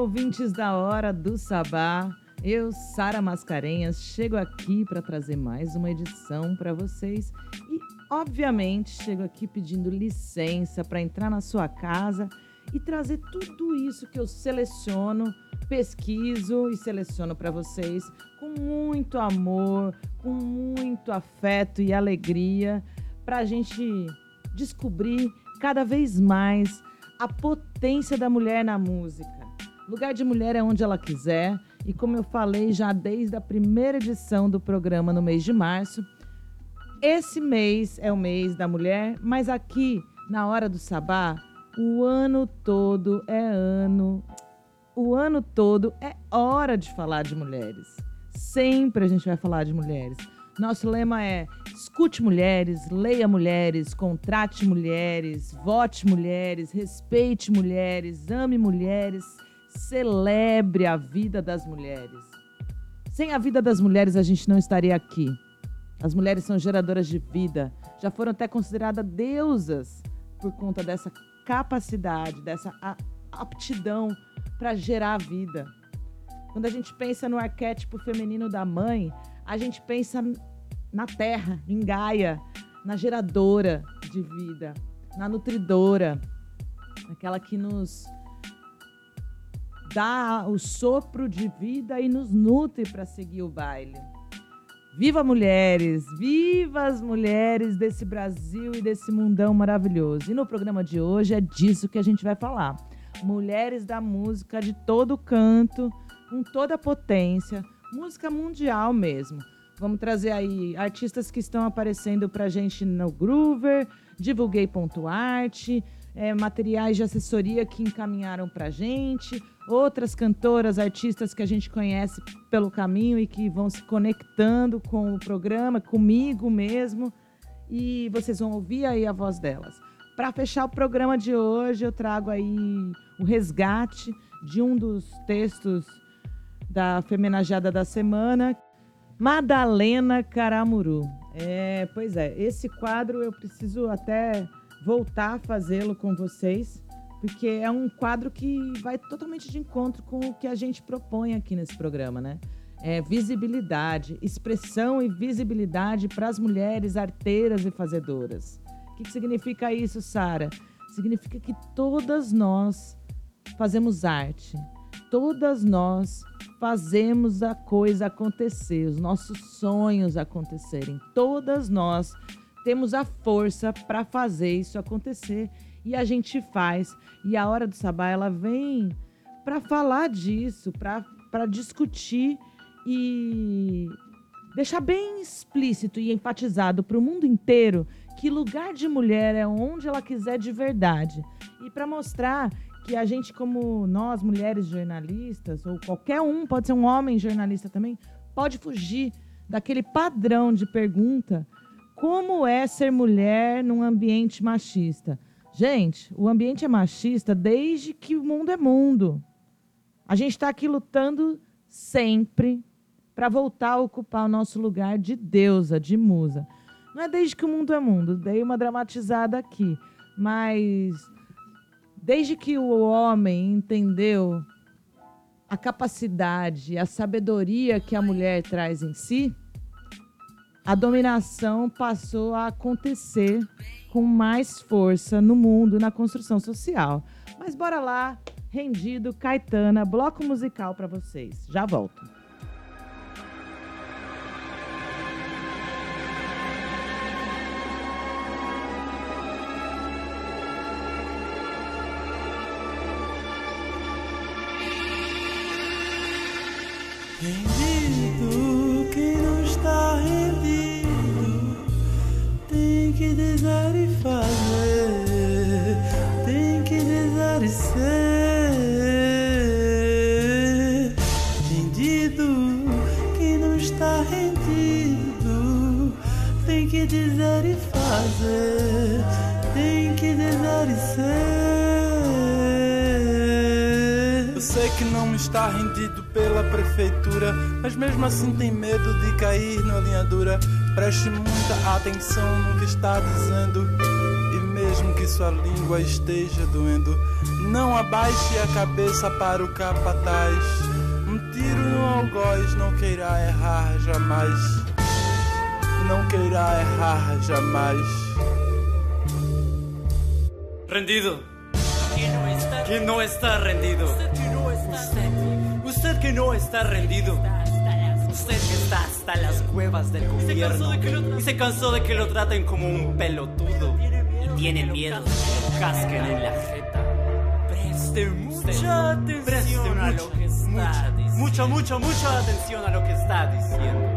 Ouvintes da Hora do Sabá. Eu, Sara Mascarenhas, chego aqui para trazer mais uma edição para vocês e, obviamente, chego aqui pedindo licença para entrar na sua casa e trazer tudo isso que eu seleciono, pesquiso e seleciono para vocês com muito amor, com muito afeto e alegria para a gente descobrir cada vez mais a potência da mulher na música. Lugar de mulher é onde ela quiser, e como eu falei já desde a primeira edição do programa no mês de março, esse mês é o mês da mulher, mas aqui na hora do sabá, o ano todo é ano, o ano todo é hora de falar de mulheres. Sempre a gente vai falar de mulheres. Nosso lema é: escute mulheres, leia mulheres, contrate mulheres, vote mulheres, respeite mulheres, ame mulheres, celebre a vida das mulheres. Sem a vida das mulheres, a gente não estaria aqui. As mulheres são geradoras de vida, já foram até consideradas deusas por conta dessa capacidade, dessa aptidão para gerar vida. Quando a gente pensa no arquétipo feminino da mãe, a gente pensa na terra, em Gaia, na geradora de vida, na nutridora, aquela que nos dá o sopro de vida e nos nutre para seguir o baile. Viva mulheres, viva as mulheres desse Brasil e desse mundão maravilhoso. E no programa de hoje é disso que a gente vai falar. Mulheres da música de todo canto, com toda a potência, música mundial mesmo. Vamos trazer aí artistas que estão aparecendo para gente no Groover, divulguei.art, é, materiais de assessoria que encaminharam para gente, outras cantoras, artistas que a gente conhece pelo caminho e que vão se conectando com o programa, comigo mesmo, e vocês vão ouvir aí a voz delas. Para fechar o programa de hoje, eu trago aí o resgate de um dos textos da Femenajada da Semana, Madalena Caramuru. É, pois é, esse quadro eu preciso até voltar a fazê-lo com vocês, porque é um quadro que vai totalmente de encontro com o que a gente propõe aqui nesse programa, né? É visibilidade, expressão e visibilidade para as mulheres arteiras e fazedoras. O que, que significa isso, Sara? Significa que todas nós fazemos arte, todas nós fazemos a coisa acontecer, os nossos sonhos acontecerem. Todas nós temos a força para fazer isso acontecer e a gente faz. E a hora do sabá ela vem para falar disso, para discutir e deixar bem explícito e enfatizado para o mundo inteiro que lugar de mulher é onde ela quiser de verdade. E para mostrar que a gente, como nós, mulheres jornalistas, ou qualquer um, pode ser um homem jornalista também, pode fugir daquele padrão de pergunta: como é ser mulher num ambiente machista? Gente, o ambiente é machista desde que o mundo é mundo. A gente está aqui lutando sempre para voltar a ocupar o nosso lugar de deusa, de musa. Não é desde que o mundo é mundo, dei uma dramatizada aqui, mas Desde que o homem entendeu a capacidade, a sabedoria que a mulher traz em si, a dominação passou a acontecer com mais força no mundo, na construção social. Mas bora lá, rendido, Caetana, bloco musical para vocês. Já volto. Que dizer e fazer, tem que dizer e ser. Rendido, quem não está rendido tem que dizer e fazer, tem que dizer e ser. Eu sei que não está rendido pela prefeitura, mas mesmo assim tem medo de cair na linha dura. Preste muita atenção no que está dizendo e mesmo que sua língua esteja doendo. Não abaixe a cabeça para o capataz. Um tiro no algoz não queirá errar jamais. Não queirá errar jamais. Rendido. Que no está rendido. Usted que no está rendido. Usted que está hasta las cuevas del gobierno y se cansó de que lo traten como un pelotudo y tiene miedo de que lo casquen en la jeta. Preste mucha atención a lo que está diciendo. Mucha, mucha, mucha atención a lo que está diciendo.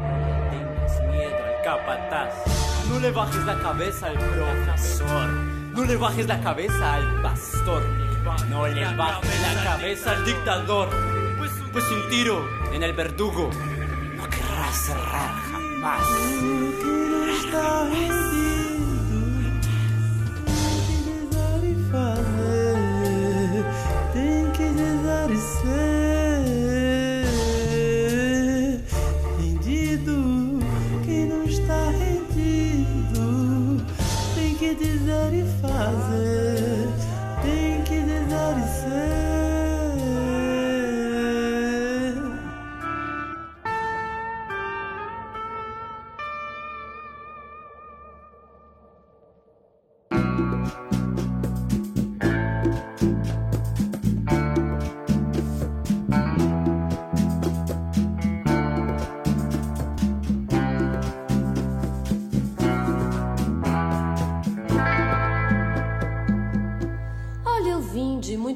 No tengas miedo al capataz. No le bajes la cabeza al profesor. No le bajes la cabeza al pastor. No le bajes la cabeza al dictador. Pues un tiro en el verdugo no querrá cerrar jamás. Tem que desaparecer. Rendido, quem não está rendido, tem que dizer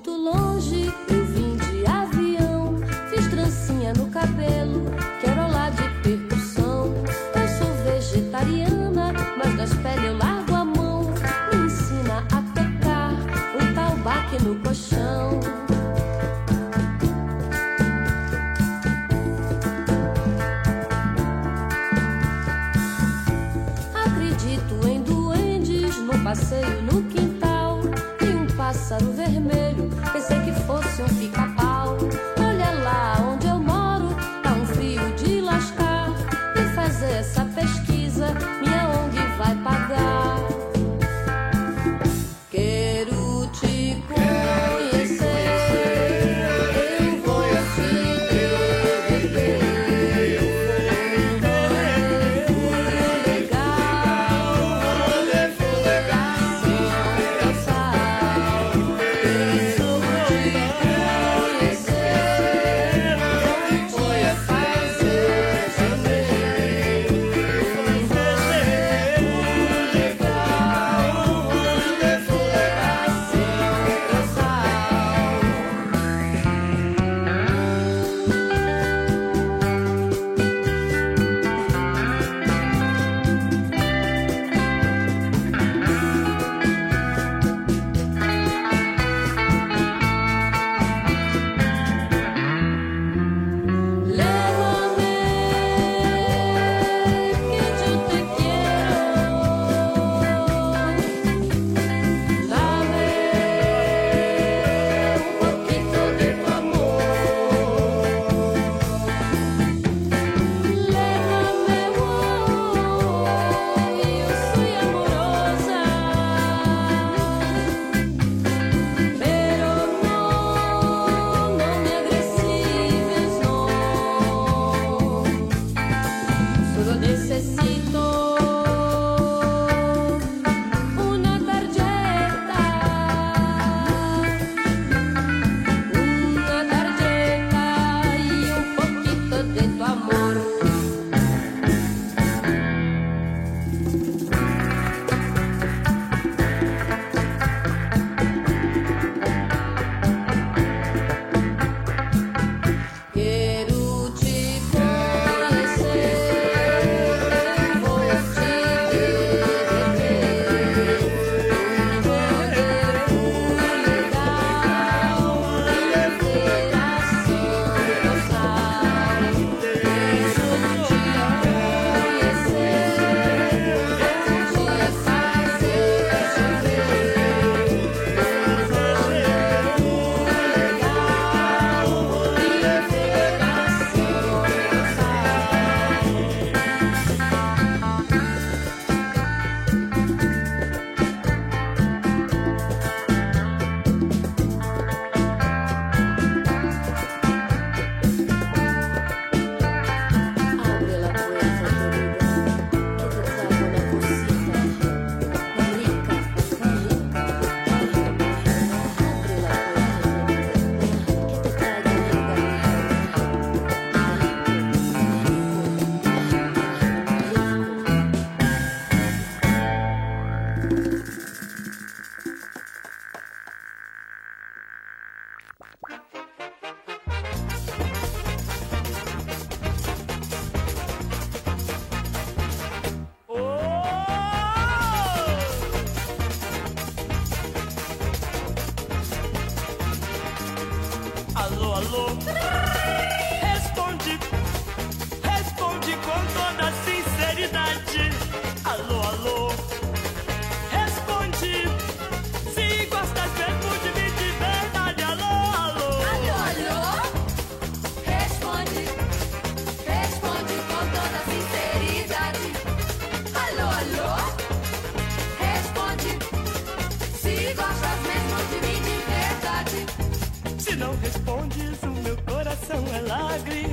muito longe, eu vim de avião. Fiz trancinha no cabelo, quero lá de percussão. Eu sou vegetariana, mas das peles eu largo a mão. Me ensina a tocar um tal baque no colchão. Acredito em duendes no passeio no quintal. E um pássaro vermelho,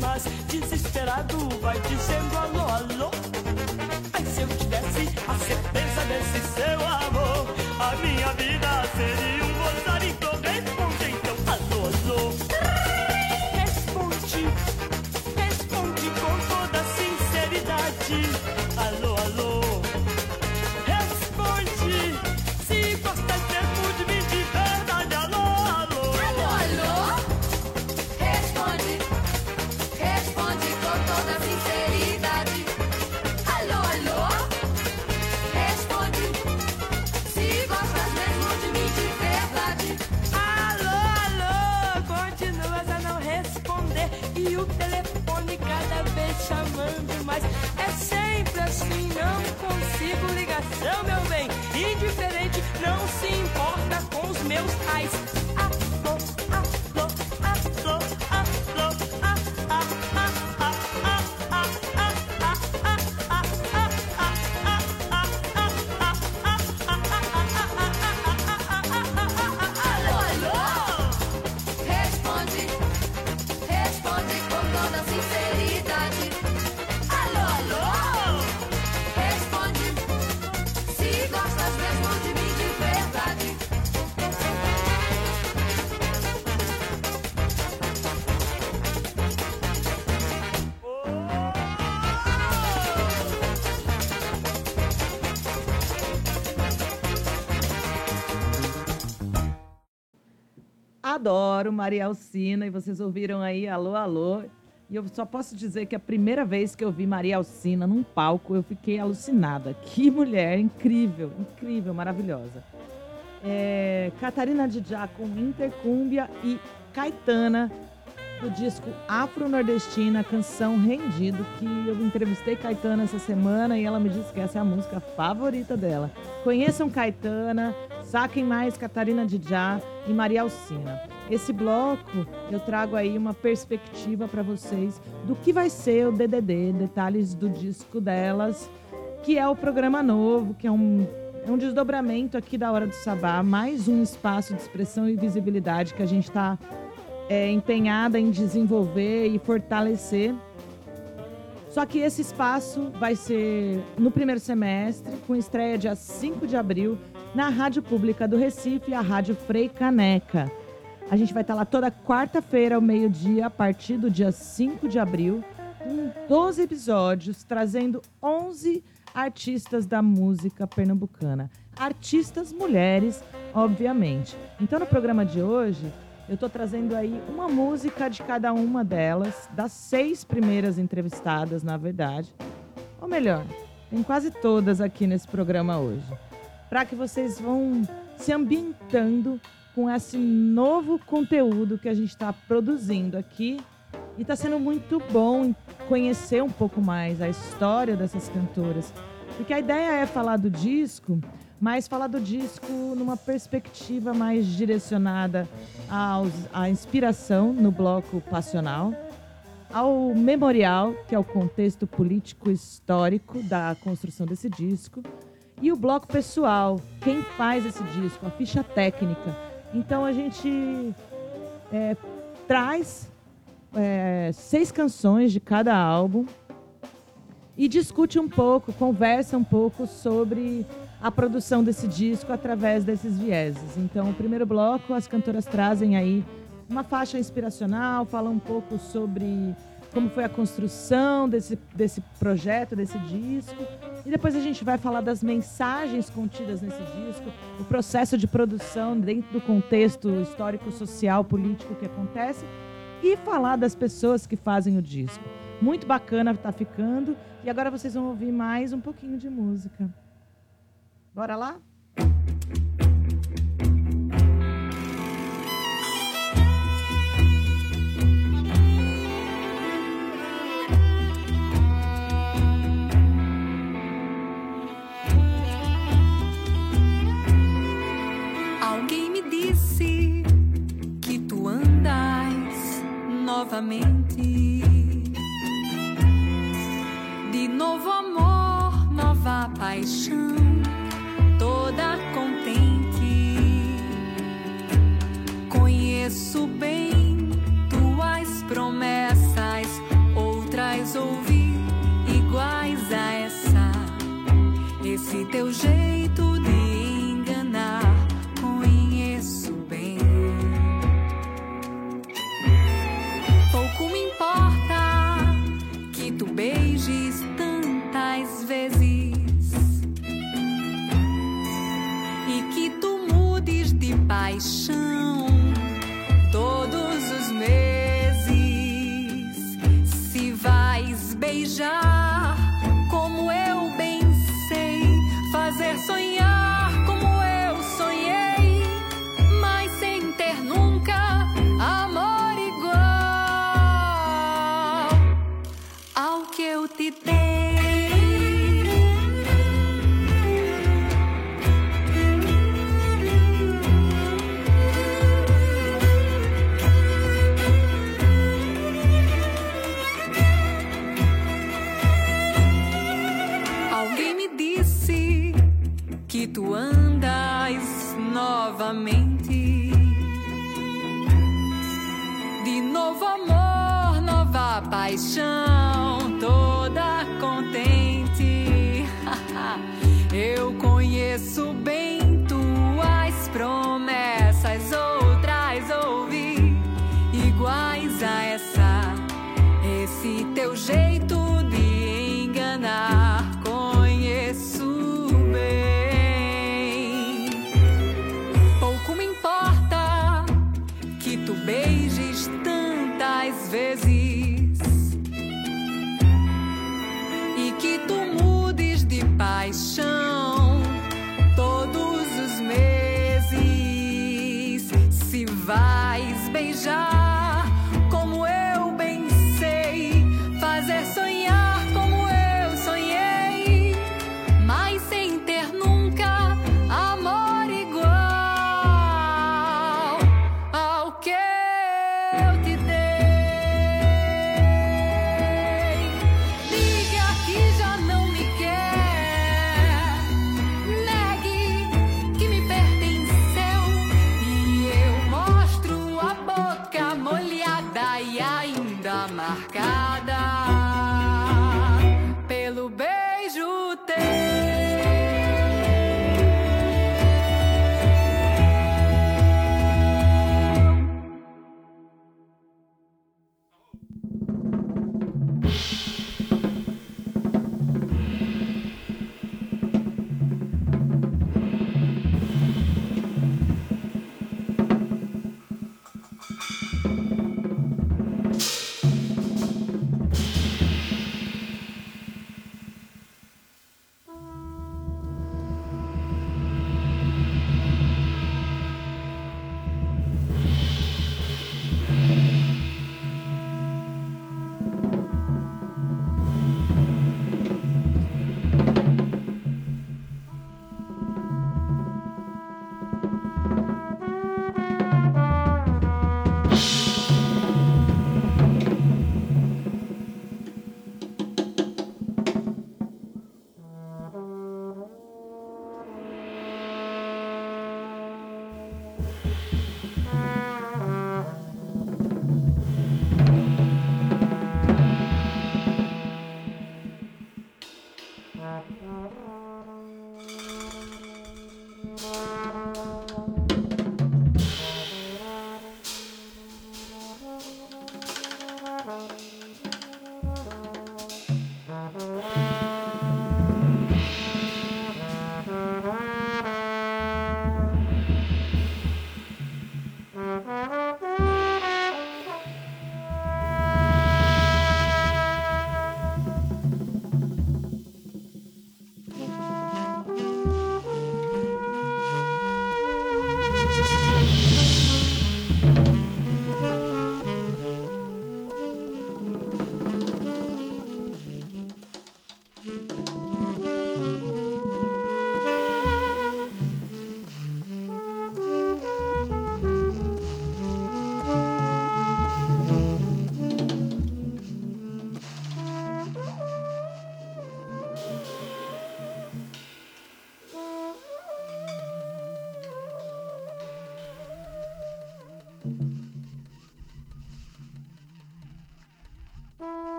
mas desesperado vai dizendo alô, alô. Ai, se eu tivesse a certeza desse seu amor, a minha vida seria ligação, meu bem. Indiferente, não se importa com os meus pais. Adoro Maria Alcina e vocês ouviram aí Alô, Alô. E eu só posso dizer que a primeira vez que eu vi Maria Alcina num palco, eu fiquei alucinada. Que mulher incrível, incrível, maravilhosa. É, Catarina Didjá com Intercúmbia e Caetana do disco Afro-Nordestina, canção Rendido, que eu entrevistei Caetana essa semana e ela me disse que essa é a música favorita dela. Conheçam Caetana, saquem mais Catarina Didjá e Maria Alcina. Esse bloco eu trago aí uma perspectiva para vocês do que vai ser o DDD, detalhes do disco delas, que é o programa novo, que é um, é um desdobramento aqui da Hora do Sabá, mais um espaço de expressão e visibilidade que a gente está é, empenhada em desenvolver e fortalecer. Só que esse espaço vai ser no primeiro semestre, com estreia dia 5 de abril, na Rádio Pública do Recife, a Rádio Frei Caneca. A gente vai estar lá toda quarta-feira, ao meio-dia, a partir do dia 5 de abril, com 12 episódios, trazendo 11 artistas da música pernambucana. Artistas mulheres, obviamente. Então, no programa de hoje, eu estou trazendo aí uma música de cada uma delas, das seis primeiras entrevistadas, na verdade. Ou melhor, tem quase todas aqui nesse programa hoje. Para que vocês vão se ambientando com esse novo conteúdo que a gente está produzindo aqui. E está sendo muito bom conhecer um pouco mais a história dessas cantoras. Porque a ideia é falar do disco, mas falar do disco numa perspectiva mais direcionada aos, à inspiração no bloco passional, ao memorial, que é o contexto político histórico da construção desse disco, e o bloco pessoal, quem faz esse disco, a ficha técnica. Então a gente é, traz é, seis canções de cada álbum e discute um pouco, conversa um pouco sobre a produção desse disco através desses vieses. Então, o primeiro bloco, as cantoras trazem aí uma faixa inspiracional, falam um pouco sobre como foi a construção desse, desse projeto, desse disco. E depois a gente vai falar das mensagens contidas nesse disco, o processo de produção dentro do contexto histórico, social, político que acontece e falar das pessoas que fazem o disco. Muito bacana tá ficando. E agora vocês vão ouvir mais um pouquinho de música. Bora lá? Alguém me disse que tu andas novamente. De novo amor, nova paixão, conheço bem tuas promessas, outras ouvi iguais a essa. Esse teu jeito de enganar, conheço bem. Pouco me importa que tu beijes tantas vezes e que tu mudes de paixão. déjà. paixão.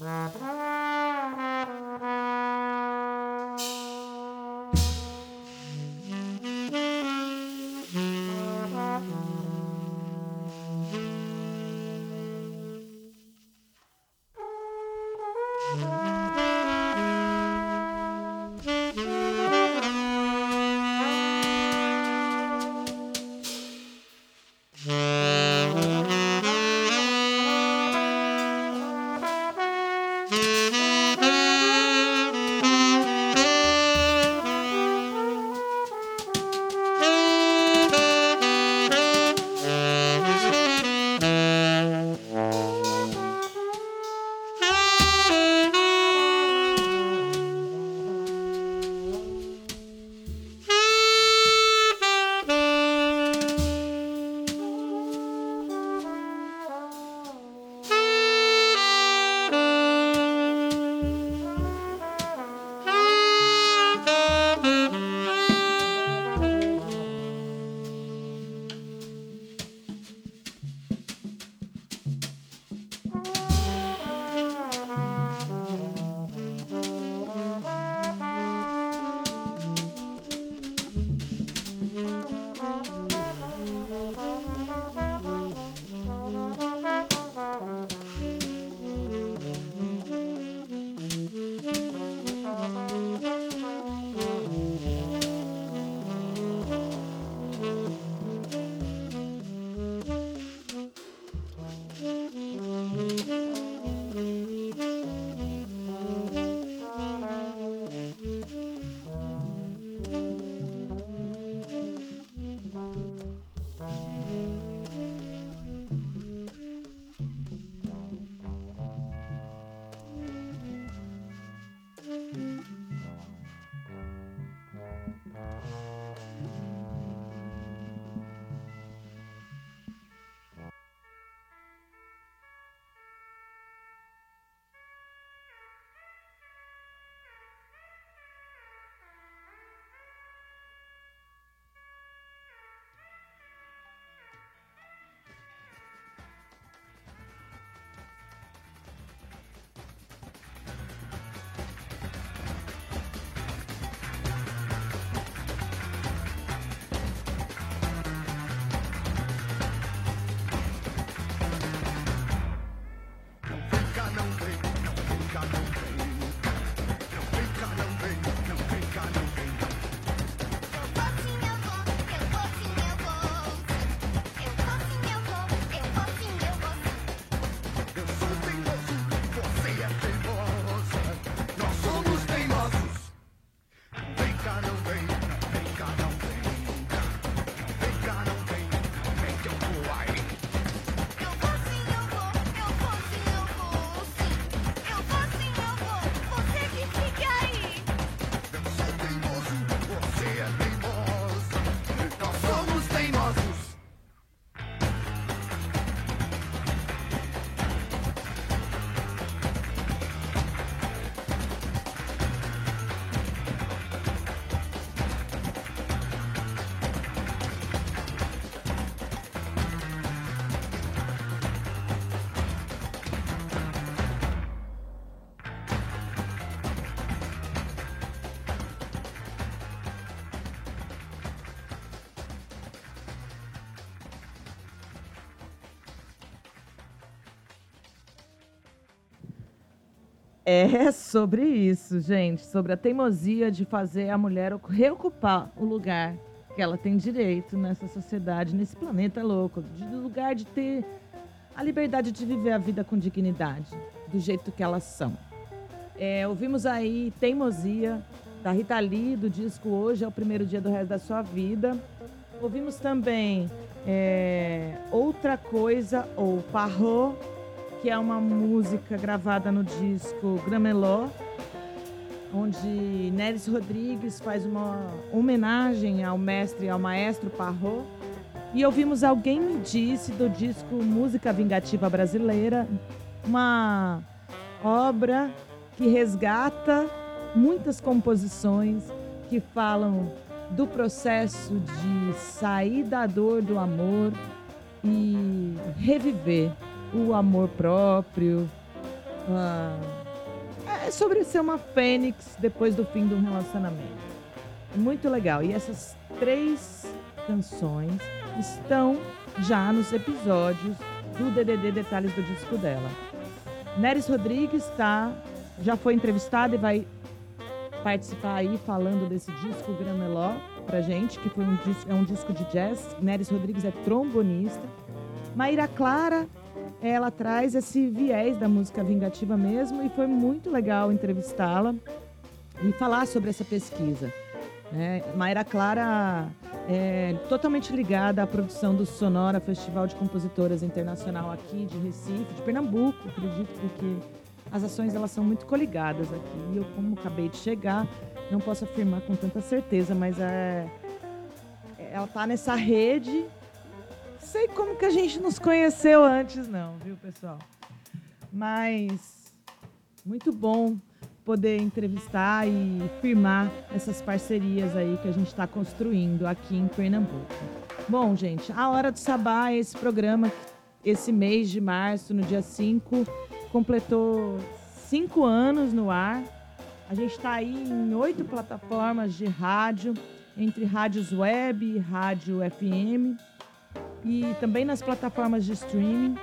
Música É sobre isso, gente. Sobre a teimosia de fazer a mulher reocupar o lugar que ela tem direito nessa sociedade, nesse planeta louco. De lugar de ter a liberdade de viver a vida com dignidade, do jeito que elas são. É, ouvimos aí Teimosia, da Rita Lee, do disco Hoje é o Primeiro Dia do Resto da Sua Vida. Ouvimos também é, Outra Coisa, ou Parro, que é uma música gravada no disco Grameló, onde Nélis Rodrigues faz uma homenagem ao mestre, ao maestro Parrot. E ouvimos Alguém Me Disse, do disco Música Vingativa Brasileira, uma obra que resgata muitas composições que falam do processo de sair da dor do amor e reviver o amor próprio, a, é sobre ser uma fênix depois do fim de um relacionamento. Muito legal. E essas três canções estão já nos episódios do DDD Detalhes do disco dela. Neres Rodrigues tá, já foi entrevistada e vai participar aí falando desse disco Grameló pra gente, que foi um disco, é um disco de jazz. Neres Rodrigues é trombonista. Maíra Clara, ela traz esse viés da música vingativa mesmo e foi muito legal entrevistá-la e falar sobre essa pesquisa. Né? Maíra Clara é totalmente ligada à produção do Sonora Festival de Compositoras Internacional aqui de Recife, de Pernambuco, acredito, porque as ações elas são muito coligadas aqui. E eu, como acabei de chegar, não posso afirmar com tanta certeza, mas é, ela está nessa rede. Sei como que a gente nos conheceu antes, não, viu, pessoal? Mas muito bom poder entrevistar e firmar essas parcerias aí que a gente está construindo aqui em Pernambuco. Bom, gente, a Hora do Sabá é esse programa, esse mês de março, no dia 5, completou cinco anos no ar. A gente está aí em oito plataformas de rádio, entre rádios web e rádio FM, e também nas plataformas de streaming.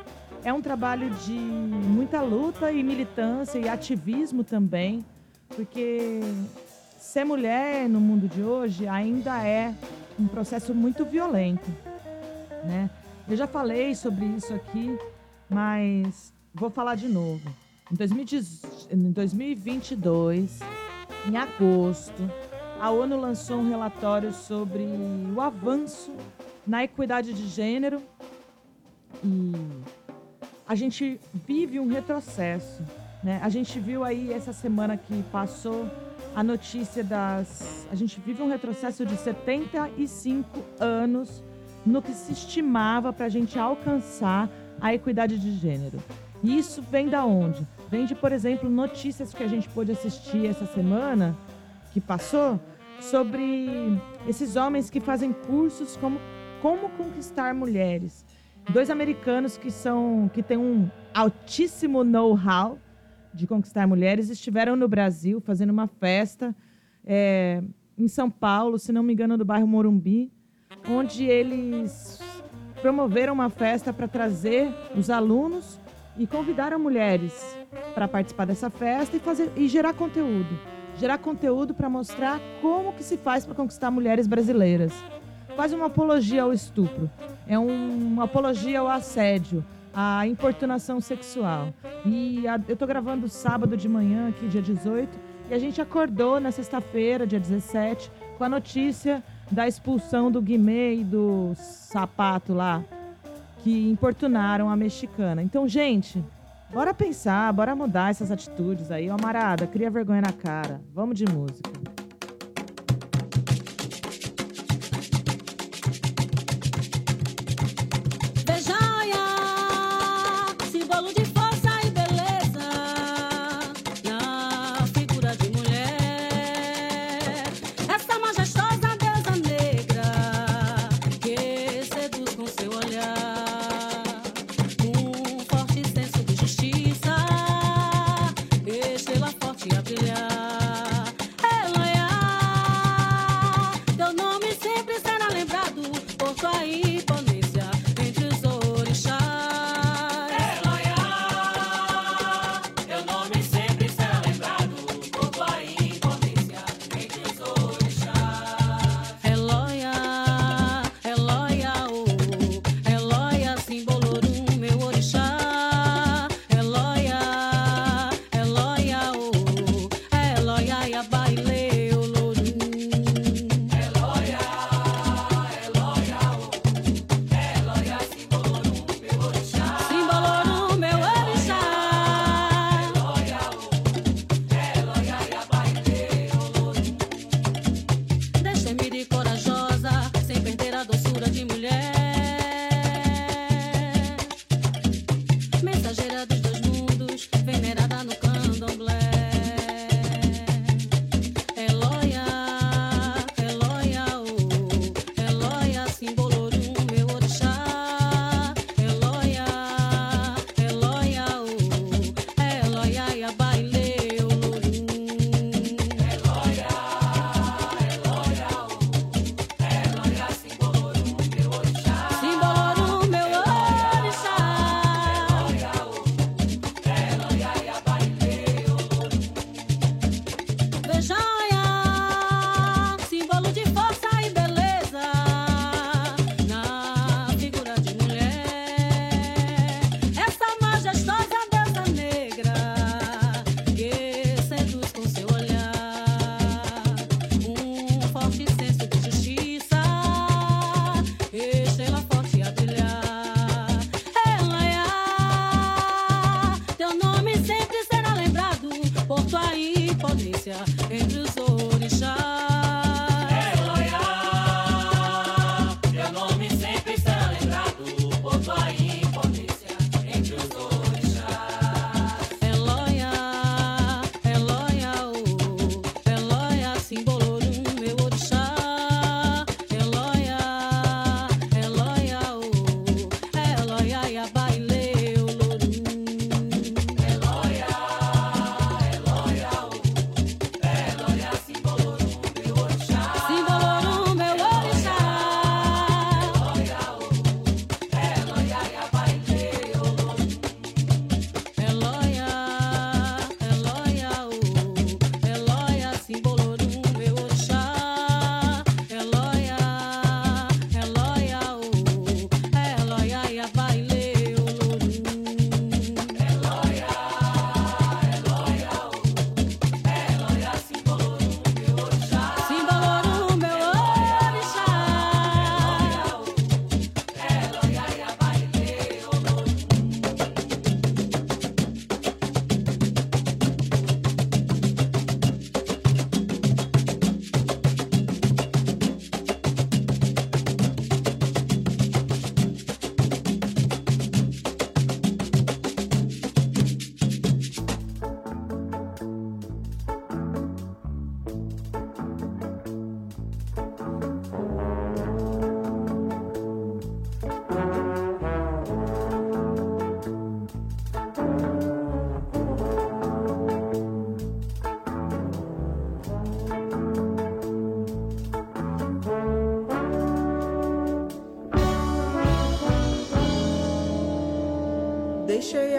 É um trabalho de muita luta e militância e ativismo também, porque ser mulher no mundo de hoje ainda é um processo muito violento, né? Eu já falei sobre isso aqui, mas vou falar de novo. Em 2022, em agosto, a ONU lançou um relatório sobre o avanço na equidade de gênero e a gente vive um retrocesso. Né? A gente viu aí essa semana que passou a notícia das. A gente vive um retrocesso de 75 anos no que se estimava para a gente alcançar a equidade de gênero. E isso vem da onde? Vem de, por exemplo, notícias que a gente pôde assistir essa semana que passou sobre esses homens que fazem cursos como como conquistar mulheres. Dois americanos que são que têm um altíssimo know-how de conquistar mulheres estiveram no Brasil fazendo uma festa é, em São Paulo, se não me engano, do bairro Morumbi, onde eles promoveram uma festa para trazer os alunos e convidaram mulheres para participar dessa festa e fazer e gerar conteúdo, gerar conteúdo para mostrar como que se faz para conquistar mulheres brasileiras. Quase uma apologia ao estupro, é um, uma apologia ao assédio, à importunação sexual. E a, eu estou gravando sábado de manhã, aqui dia 18, e a gente acordou na sexta-feira, dia 17, com a notícia da expulsão do Guimê e do sapato lá, que importunaram a mexicana. Então, gente, bora pensar, bora mudar essas atitudes aí. Ó, Marada, cria vergonha na cara. Vamos de música.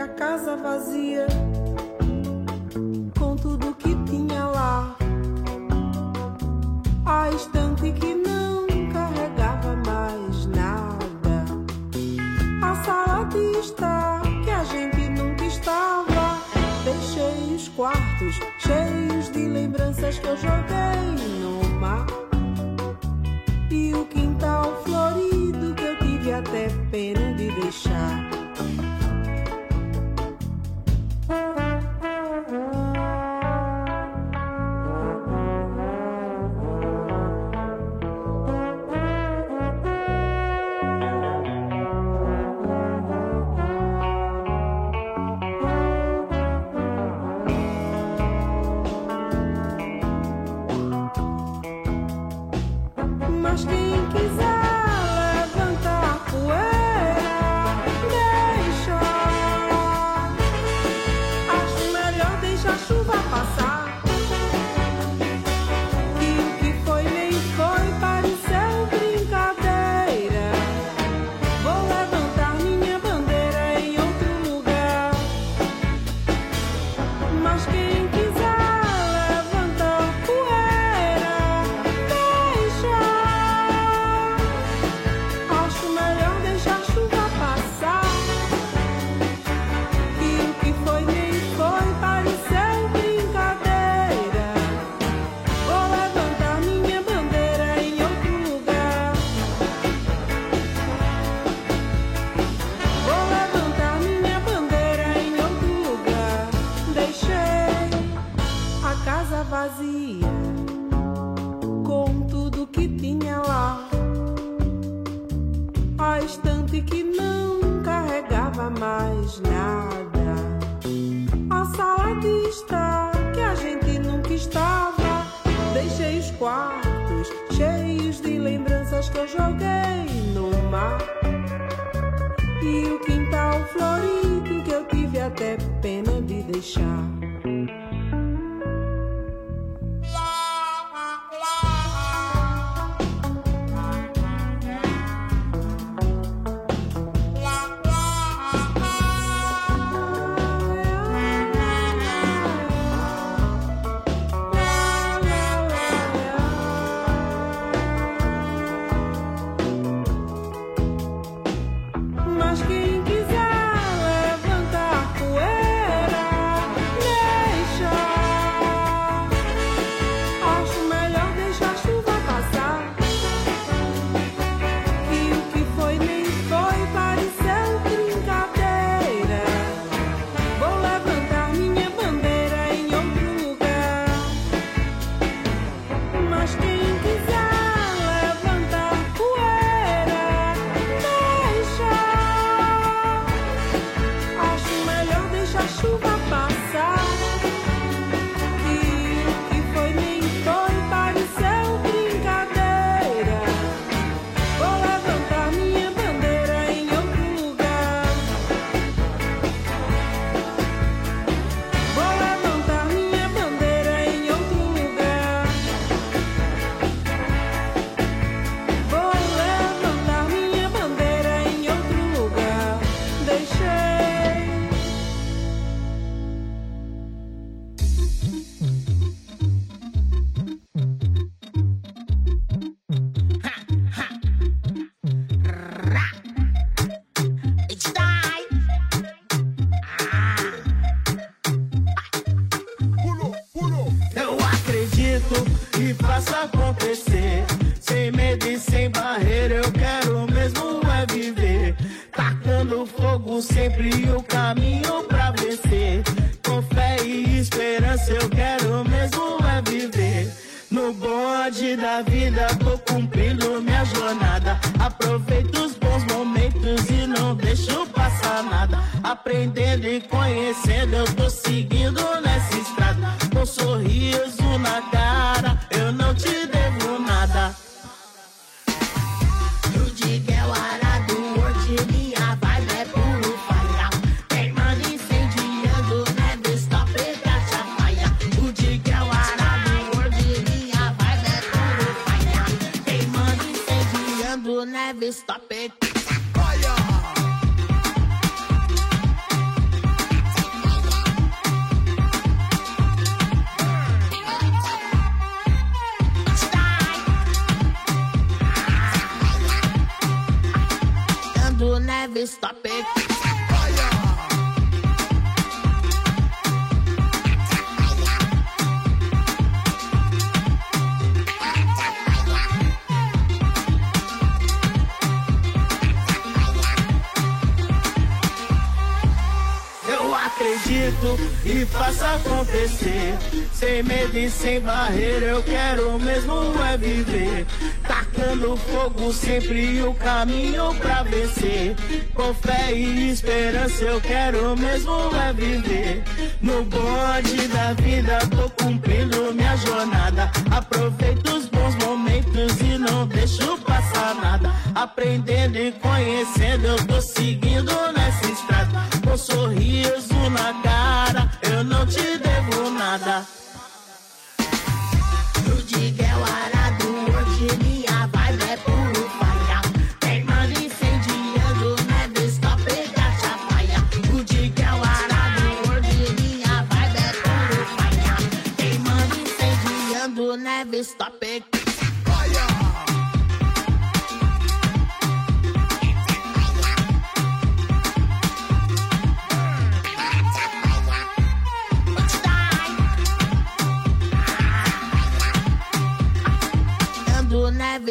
Casa vazia,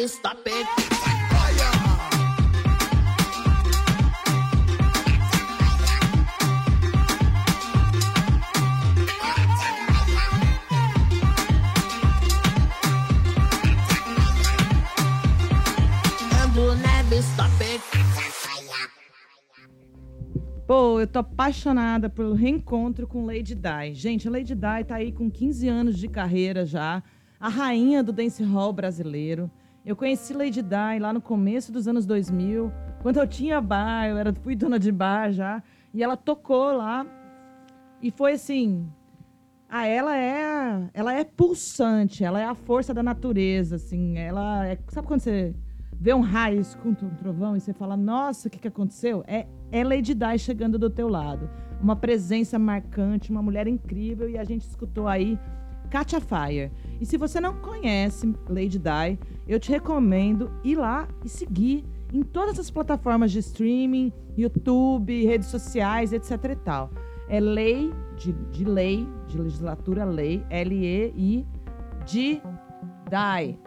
Stop it. Pô, eu tô apaixonada pelo reencontro com Lady Di. Gente, a Lady Di tá aí com 15 anos de carreira já, a rainha do dance hall brasileiro. Eu conheci Lady Di lá no começo dos anos 2000, quando eu tinha bar, eu era, fui dona de bar já, e ela tocou lá. E foi assim, ah, ela é, ela é pulsante, ela é a força da natureza, assim. Ela é, sabe quando você vê um raio, escuta um trovão e você fala, nossa, o que, que aconteceu? É, é Lady Di chegando do teu lado. Uma presença marcante, uma mulher incrível e a gente escutou aí Katia Fire. E se você não conhece Lady Di, eu te recomendo ir lá e seguir em todas as plataformas de streaming, YouTube, redes sociais, etc e tal. É lei de, de lei, de legislatura lei, L-E-I, de DAI.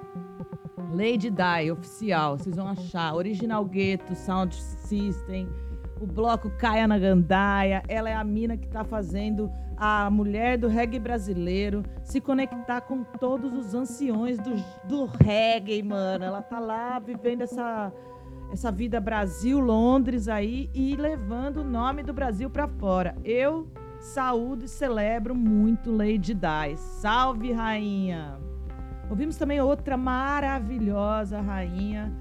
Lady Di, oficial, vocês vão achar. Original Gueto, Sound System, o bloco Caia na Gandaia. Ela é a mina que tá fazendo a mulher do reggae brasileiro se conectar com todos os anciões do, do reggae, mano. Ela tá lá vivendo essa, essa vida Brasil-Londres aí e levando o nome do Brasil pra fora. Eu saúdo e celebro muito Lady Di. Salve, rainha! Ouvimos também outra maravilhosa rainha,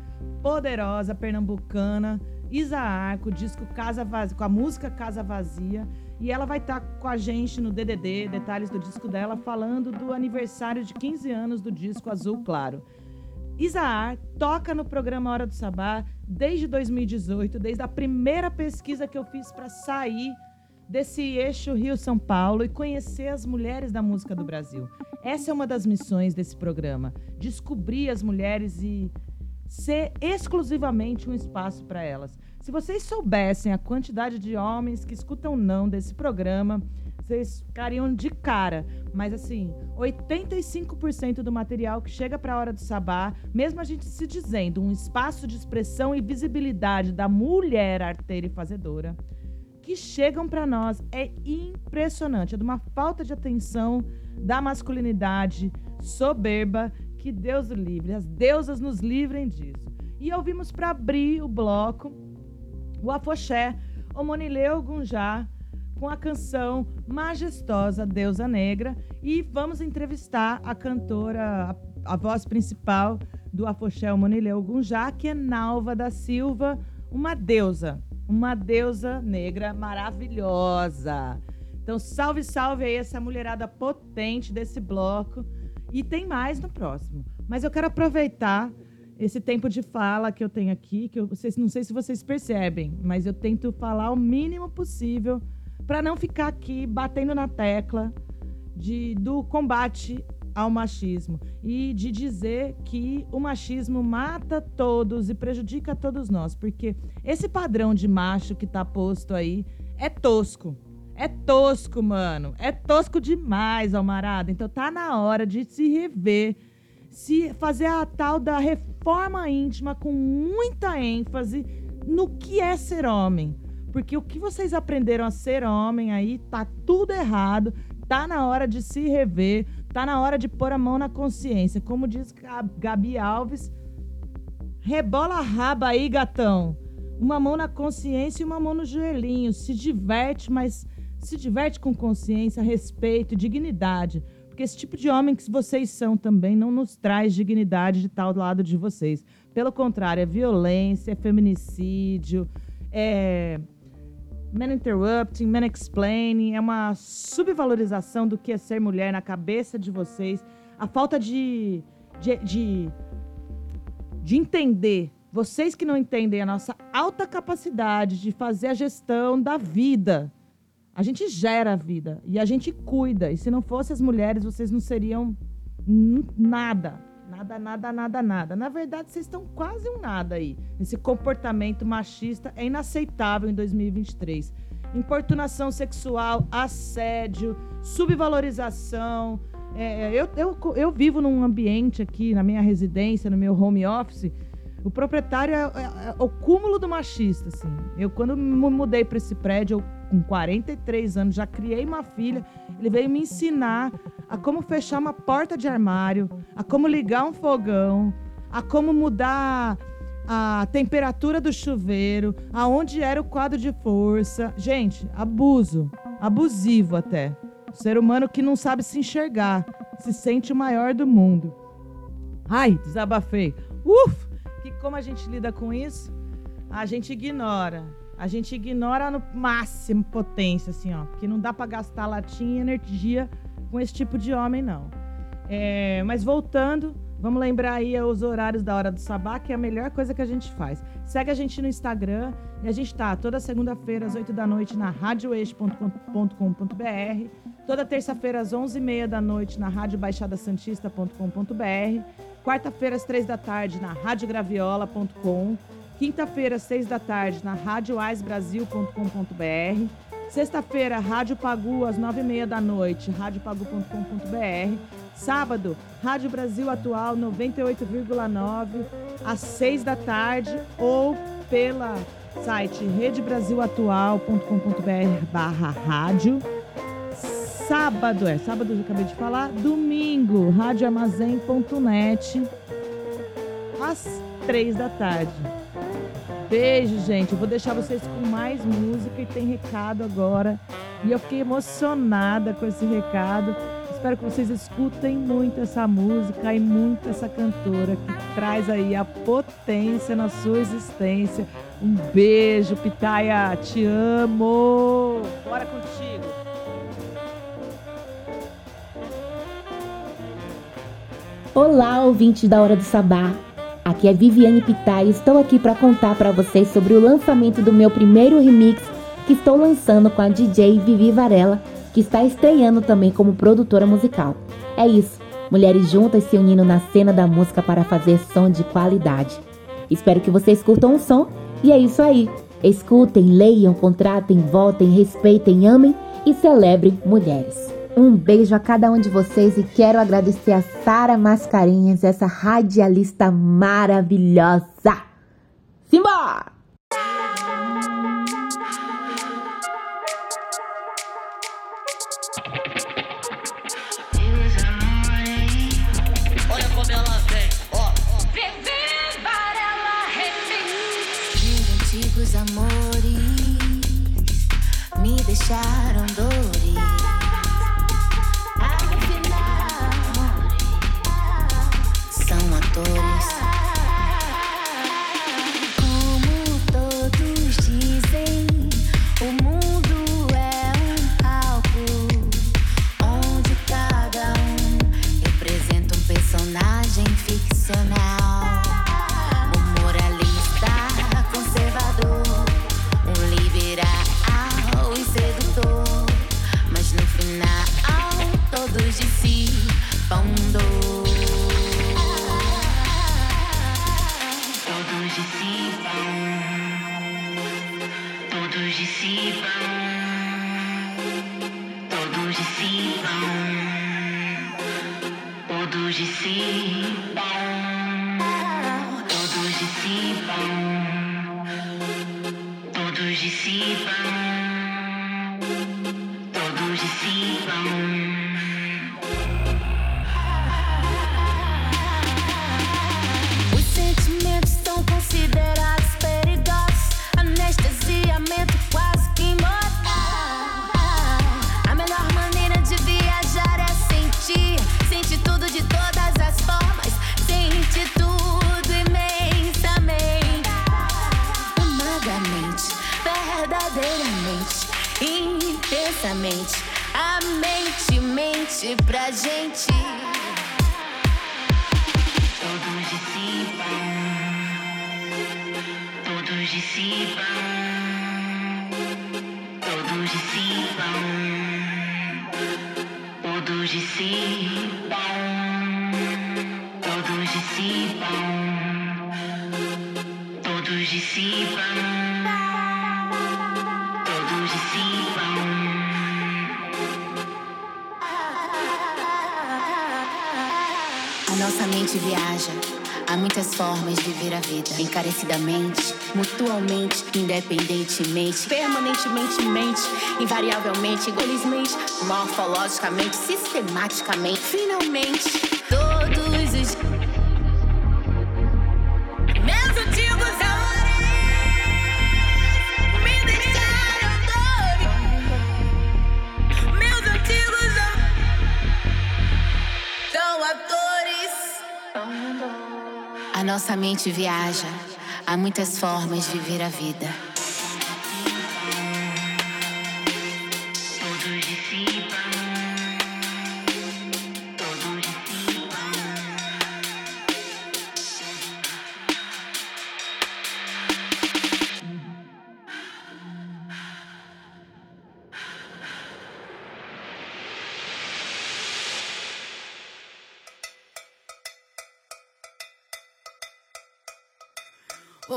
poderosa pernambucana, Isa com o disco Casa Vazia, com a música Casa Vazia. E ela vai estar com a gente no DDD, detalhes do disco dela, falando do aniversário de 15 anos do disco Azul Claro. Isaar toca no programa Hora do Sabá desde 2018, desde a primeira pesquisa que eu fiz para sair desse eixo Rio-São Paulo e conhecer as mulheres da música do Brasil. Essa é uma das missões desse programa: descobrir as mulheres e ser exclusivamente um espaço para elas. Se vocês soubessem a quantidade de homens que escutam não desse programa, vocês ficariam de cara. Mas assim, 85% do material que chega para a hora do sabá, mesmo a gente se dizendo um espaço de expressão e visibilidade da mulher arteira e fazedora, que chegam para nós é impressionante. É de uma falta de atenção da masculinidade soberba que Deus o livre. As deusas nos livrem disso. E ouvimos para abrir o bloco o afoxé Omonileu Gunjá com a canção majestosa Deusa Negra e vamos entrevistar a cantora, a, a voz principal do afoxé Omonileu Gunjá, que é Nalva da Silva, uma deusa, uma deusa negra maravilhosa. Então, salve, salve aí essa mulherada potente desse bloco. E tem mais no próximo. Mas eu quero aproveitar esse tempo de fala que eu tenho aqui, que eu vocês, não sei se vocês percebem, mas eu tento falar o mínimo possível para não ficar aqui batendo na tecla de, do combate ao machismo e de dizer que o machismo mata todos e prejudica todos nós, porque esse padrão de macho que tá posto aí é tosco. É tosco, mano. É tosco demais, Almarada. Então tá na hora de se rever, se fazer a tal da reforma íntima com muita ênfase no que é ser homem. Porque o que vocês aprenderam a ser homem aí tá tudo errado. Tá na hora de se rever, tá na hora de pôr a mão na consciência. Como diz Gabi Alves, rebola a raba aí, gatão. Uma mão na consciência e uma mão no joelhinho. Se diverte, mas se diverte com consciência, respeito dignidade. Porque esse tipo de homem que vocês são também não nos traz dignidade de ao lado de vocês. Pelo contrário, é violência, é feminicídio, é Man Interrupting, Man Explaining, é uma subvalorização do que é ser mulher na cabeça de vocês. A falta de, de, de, de entender, vocês que não entendem a nossa alta capacidade de fazer a gestão da vida. A gente gera a vida e a gente cuida. E se não fossem as mulheres, vocês não seriam nada. Nada, nada, nada, nada. Na verdade, vocês estão quase um nada aí. Esse comportamento machista é inaceitável em 2023. Importunação sexual, assédio, subvalorização. É, eu, eu, eu vivo num ambiente aqui, na minha residência, no meu home office. O proprietário é, é- é o cúmulo do machista, assim. Eu, quando me mudei para esse prédio, eu, com 43 anos, já criei uma filha. Ele veio me ensinar a como fechar uma porta de armário, a como ligar um fogão, a como mudar a temperatura do chuveiro, aonde era o quadro de força. Gente, abuso, abusivo até. O ser humano que não sabe se enxergar, se sente o maior do mundo. Ai, desabafei. Uf! Que como a gente lida com isso? A gente ignora. A gente ignora no máximo potência, assim, ó. Porque não dá pra gastar latinha e energia com esse tipo de homem, não. É, mas voltando, vamos lembrar aí os horários da hora do sabá, que é a melhor coisa que a gente faz. Segue a gente no Instagram e a gente tá toda segunda-feira às 8 da noite na radioeixo.com.br, toda terça-feira às 11h30 da noite na radiobaixadasantista.com.br, quarta-feira às 3 da tarde na radiograviola.com, quinta-feira 6 da tarde na radioaisbrasil.com.br, Sexta-feira, Rádio Pagu, às nove e meia da noite, radiopagu.com.br. Sábado, Rádio Brasil Atual, 98,9, às seis da tarde, ou pela site redebrasilatual.com.br barra rádio. Sábado, é, sábado eu acabei de falar. Domingo, radioarmazém.net, às três da tarde. Beijo, gente. Eu vou deixar vocês com mais música e tem recado agora. E eu fiquei emocionada com esse recado. Espero que vocês escutem muito essa música e muito essa cantora que traz aí a potência na sua existência. Um beijo, Pitaia. Te amo. Bora contigo. Olá, ouvintes da Hora do Sabá. Aqui é Viviane Pitai e estou aqui para contar para vocês sobre o lançamento do meu primeiro remix que estou lançando com a DJ Vivi Varela, que está estreando também como produtora musical. É isso, mulheres juntas se unindo na cena da música para fazer som de qualidade. Espero que vocês curtam o som e é isso aí. Escutem, leiam, contratem, votem, respeitem, amem e celebrem mulheres. Um beijo a cada um de vocês e quero agradecer a Sara Mascarenhas, essa radialista maravilhosa. Encarecidamente, mutualmente, independentemente, permanentemente, mente, invariavelmente, infelizmente, morfologicamente, sistematicamente, finalmente. Nossa mente viaja. Há muitas formas de ver a vida.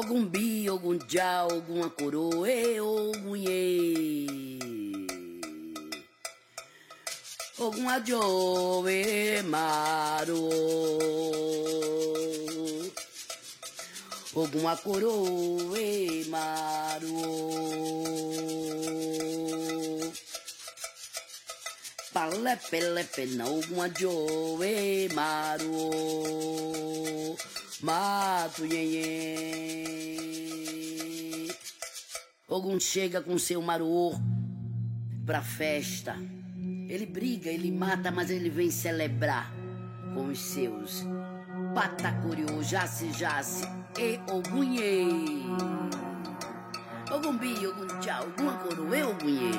Ogum bi, ogum já, ogum acorô, e ye. Ogum adjo, e maro. Ogum acorô, e maro. Palepe, lepe, na ogum adjo, e maro. Mato, nhenhen. Ogum chega com seu maruô pra festa. Ele briga, ele mata, mas ele vem celebrar com os seus. Patacuriô, jace, jace e ogunhê. Ogumbi, ogum tchau, ogum acoroê, ogunhê.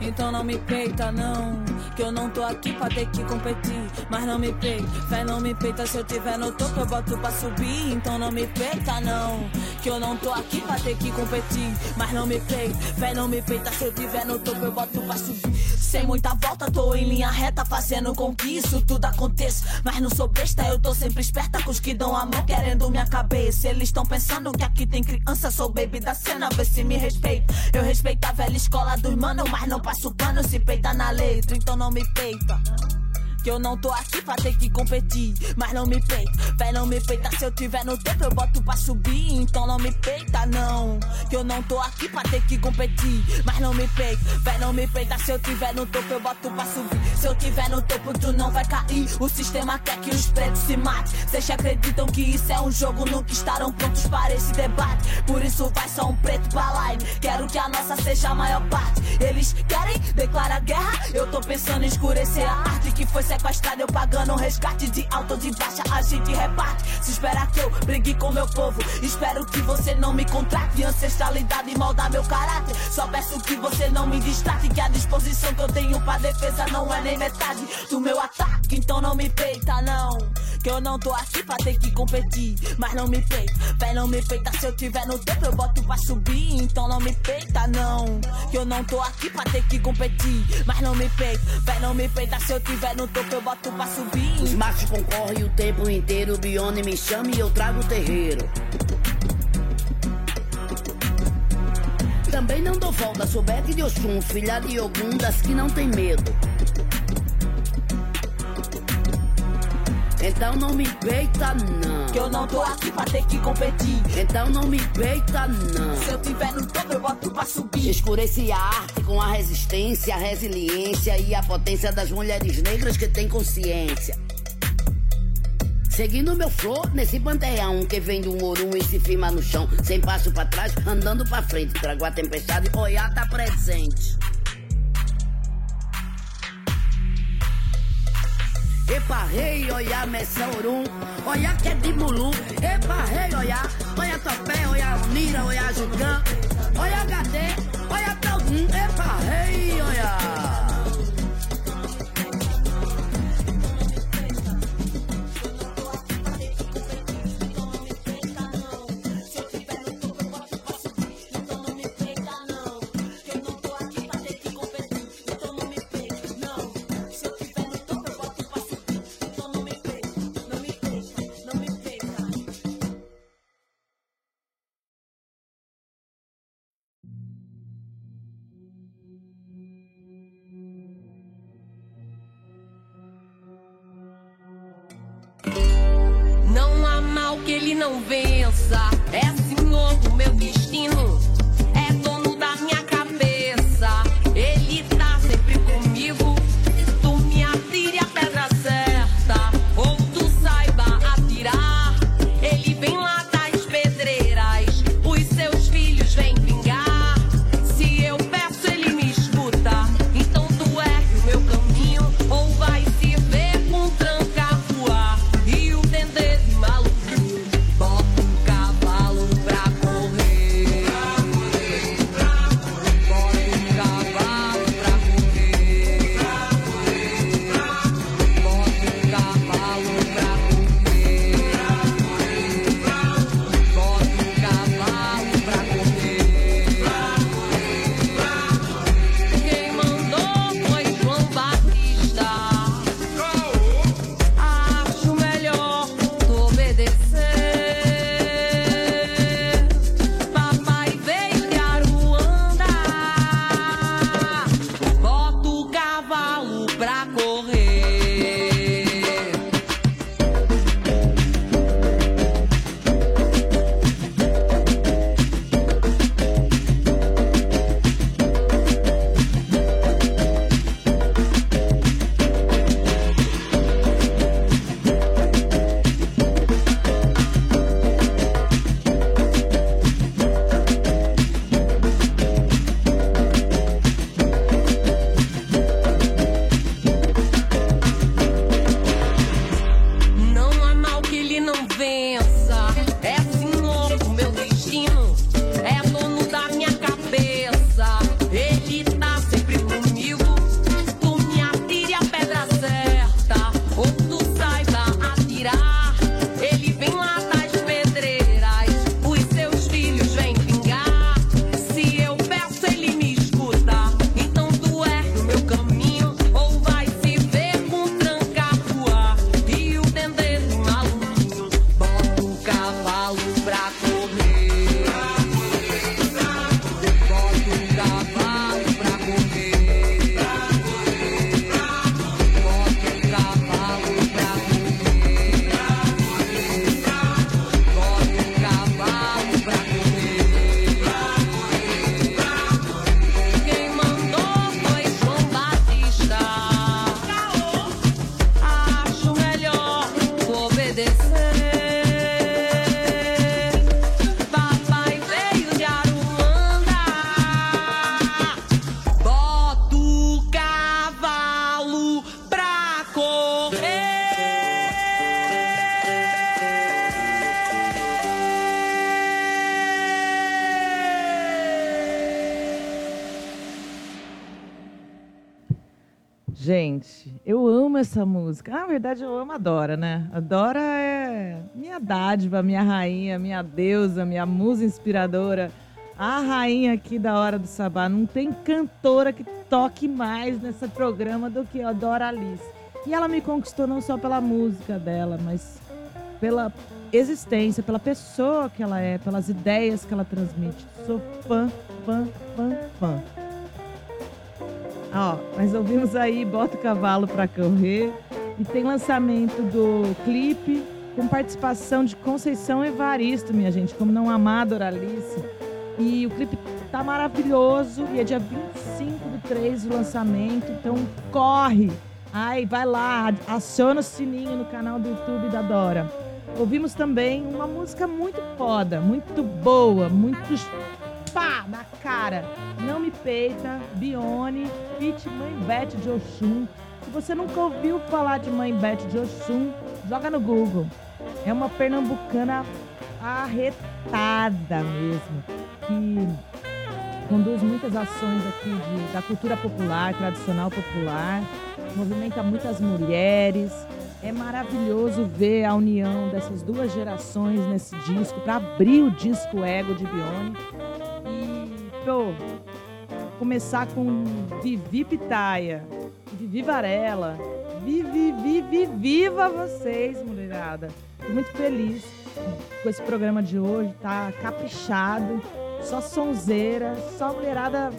Então não me peita, não. Que eu não tô aqui pra ter que competir. Mas não me peita, fé não me peita. Se eu tiver no topo, eu boto pra subir. Então não me peita, não. Que eu não tô aqui pra ter que competir. Mas não me peita, fé não me peita. Se eu tiver no topo, eu boto pra subir. Sem muita volta, tô em linha reta, fazendo com que isso tudo aconteça. Mas não sou besta, eu tô sempre esperta com os que dão a mão, querendo minha cabeça. Eles estão pensando que aqui tem criança, sou baby da cena, vê se me respeita. Eu respeito a velha escola dos mano, mas não passo pano se peita na letra, então não me peita. Que eu não tô aqui pra ter que competir, mas não me peita. Véi, não me peita. Se eu tiver no tempo, eu boto pra subir. Então não me peita, não. Que eu não tô aqui pra ter que competir, mas não me peita. Véi, não me peita. Se eu tiver no topo, eu boto pra subir. Se eu tiver no topo, tu não vai cair. O sistema quer que os pretos se matem. Vocês acreditam que isso é um jogo, nunca estarão prontos para esse debate. Por isso vai só um preto pra live. Quero que a nossa seja a maior parte. Eles querem declarar guerra. Eu tô pensando em escurecer a arte que foi sequestrada. Eu pagando um resgate de alta ou de baixa. A gente reparte. Se espera que eu brigue com meu povo. Espero que você não me contrate. Ancestralidade molda meu caráter. Só peço que você não me distrate. Que a disposição que eu tenho pra defesa não é nem metade do meu ataque. Então não me peita, não. Que eu não tô aqui pra ter que competir. Mas não me peita, véi, não me peita. Se eu tiver no tempo, eu boto pra subir. Então não me peita, não. Que eu não tô aqui pra ter que competir. Mas não me peita, véi, não me peita. Se eu tiver no topo, eu boto pra subir. Os machos concorrem o tempo inteiro. O Bione me chama e eu trago o terreiro. Também não dou folga, sou Bete de Oxum, filha de Ogum das que não tem medo. Então não me peita, não. Que eu não tô aqui pra ter que competir. Então não me peita, não. Se eu tiver no topo, eu boto pra subir. Escurece a arte com a resistência, a resiliência e a potência das mulheres negras que têm consciência. Seguindo meu flow nesse panteão que vem do ouro e se firma no chão, sem passo pra trás, andando pra frente. Trago a tempestade, Oiá tá presente. Epa, rei, olha, messa orum, olha que é de mulu. Epa, rei, olha, olha topé, olha unira, olha jugã, olha HD, olha taldum. Epa, rei, olha. Que ele não vença. Música. Na verdade, eu amo a Dora, né? A Dora é minha dádiva, minha rainha, minha deusa, minha musa inspiradora. A rainha aqui da Hora do Sabá. Não tem cantora que toque mais nesse programa do que a Dora Alice. E ela me conquistou não só pela música dela, mas pela existência, pela pessoa que ela é, pelas ideias que ela transmite. Sou fã, fã, fã, fã. Ó, nós ouvimos aí Bota o Cavalo pra Correr, E tem lançamento do clipe com participação de Conceição Evaristo, minha gente, como não amada Doralice. E o clipe tá maravilhoso e é dia 25 do 3 o lançamento, então corre! Ai, vai lá, aciona o sininho no canal do YouTube da Dora. Ouvimos também uma música muito foda, muito boa, muito pá na cara. Não me peita, Bione, Fit Mãe Beth de Oxum. Se você nunca ouviu falar de Mãe Beth de Oxum, joga no Google. É uma pernambucana arretada mesmo, que conduz muitas ações aqui de, da cultura popular, tradicional popular, movimenta muitas mulheres. É maravilhoso ver a união dessas duas gerações nesse disco, para abrir o disco Ego de Bione. E, pô, começar com Vivi Pitaia, Vivi Varela. Vivi, vivi, viva vocês, mulherada. Tô muito feliz com esse programa de hoje, tá caprichado, só sonzeira, só mulherada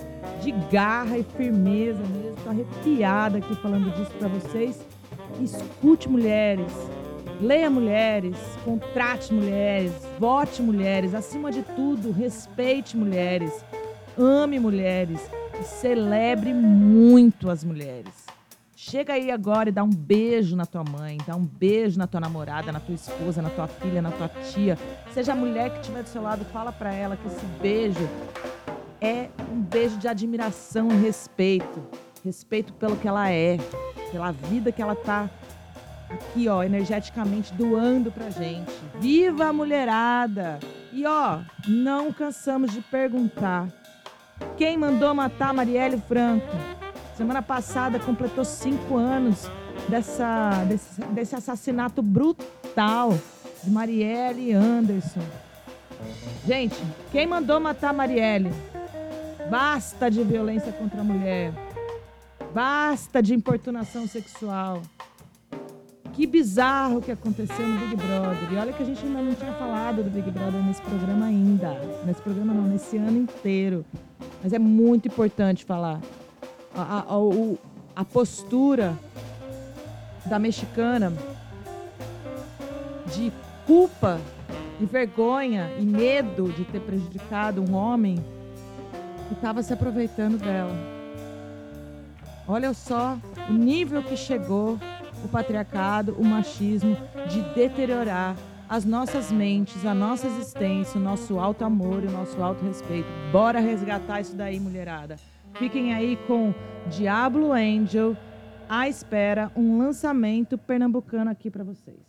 de garra e firmeza mesmo. Tô arrepiada aqui falando disso para vocês. Escute mulheres, leia mulheres, contrate mulheres, vote mulheres, acima de tudo, respeite mulheres, ame mulheres e celebre muito as mulheres. Chega aí agora e dá um beijo na tua mãe, dá um beijo na tua namorada, na tua esposa, na tua filha, na tua tia. Seja a mulher que estiver do seu lado, fala para ela que esse beijo é um beijo de admiração e respeito. Respeito pelo que ela é, pela vida que ela tá aqui, ó, energeticamente doando pra gente. Viva a mulherada! E ó, não cansamos de perguntar. Quem mandou matar Marielle Franco? Semana passada completou cinco anos dessa, desse, desse assassinato brutal de Marielle Anderson. Gente, quem mandou matar Marielle? Basta de violência contra a mulher. Basta de importunação sexual. Que bizarro que aconteceu no Big Brother. E olha que a gente ainda não tinha falado do Big Brother nesse programa ainda. Nesse programa não, nesse ano inteiro. Mas é muito importante falar a, a, o, a postura da mexicana de culpa e vergonha e medo de ter prejudicado um homem que estava se aproveitando dela. Olha só o nível que chegou o patriarcado, o machismo, de deteriorar as nossas mentes, a nossa existência, o nosso alto amor e o nosso alto respeito. Bora resgatar isso daí, mulherada. Fiquem aí com Diablo Angel, à espera, um lançamento pernambucano aqui para vocês.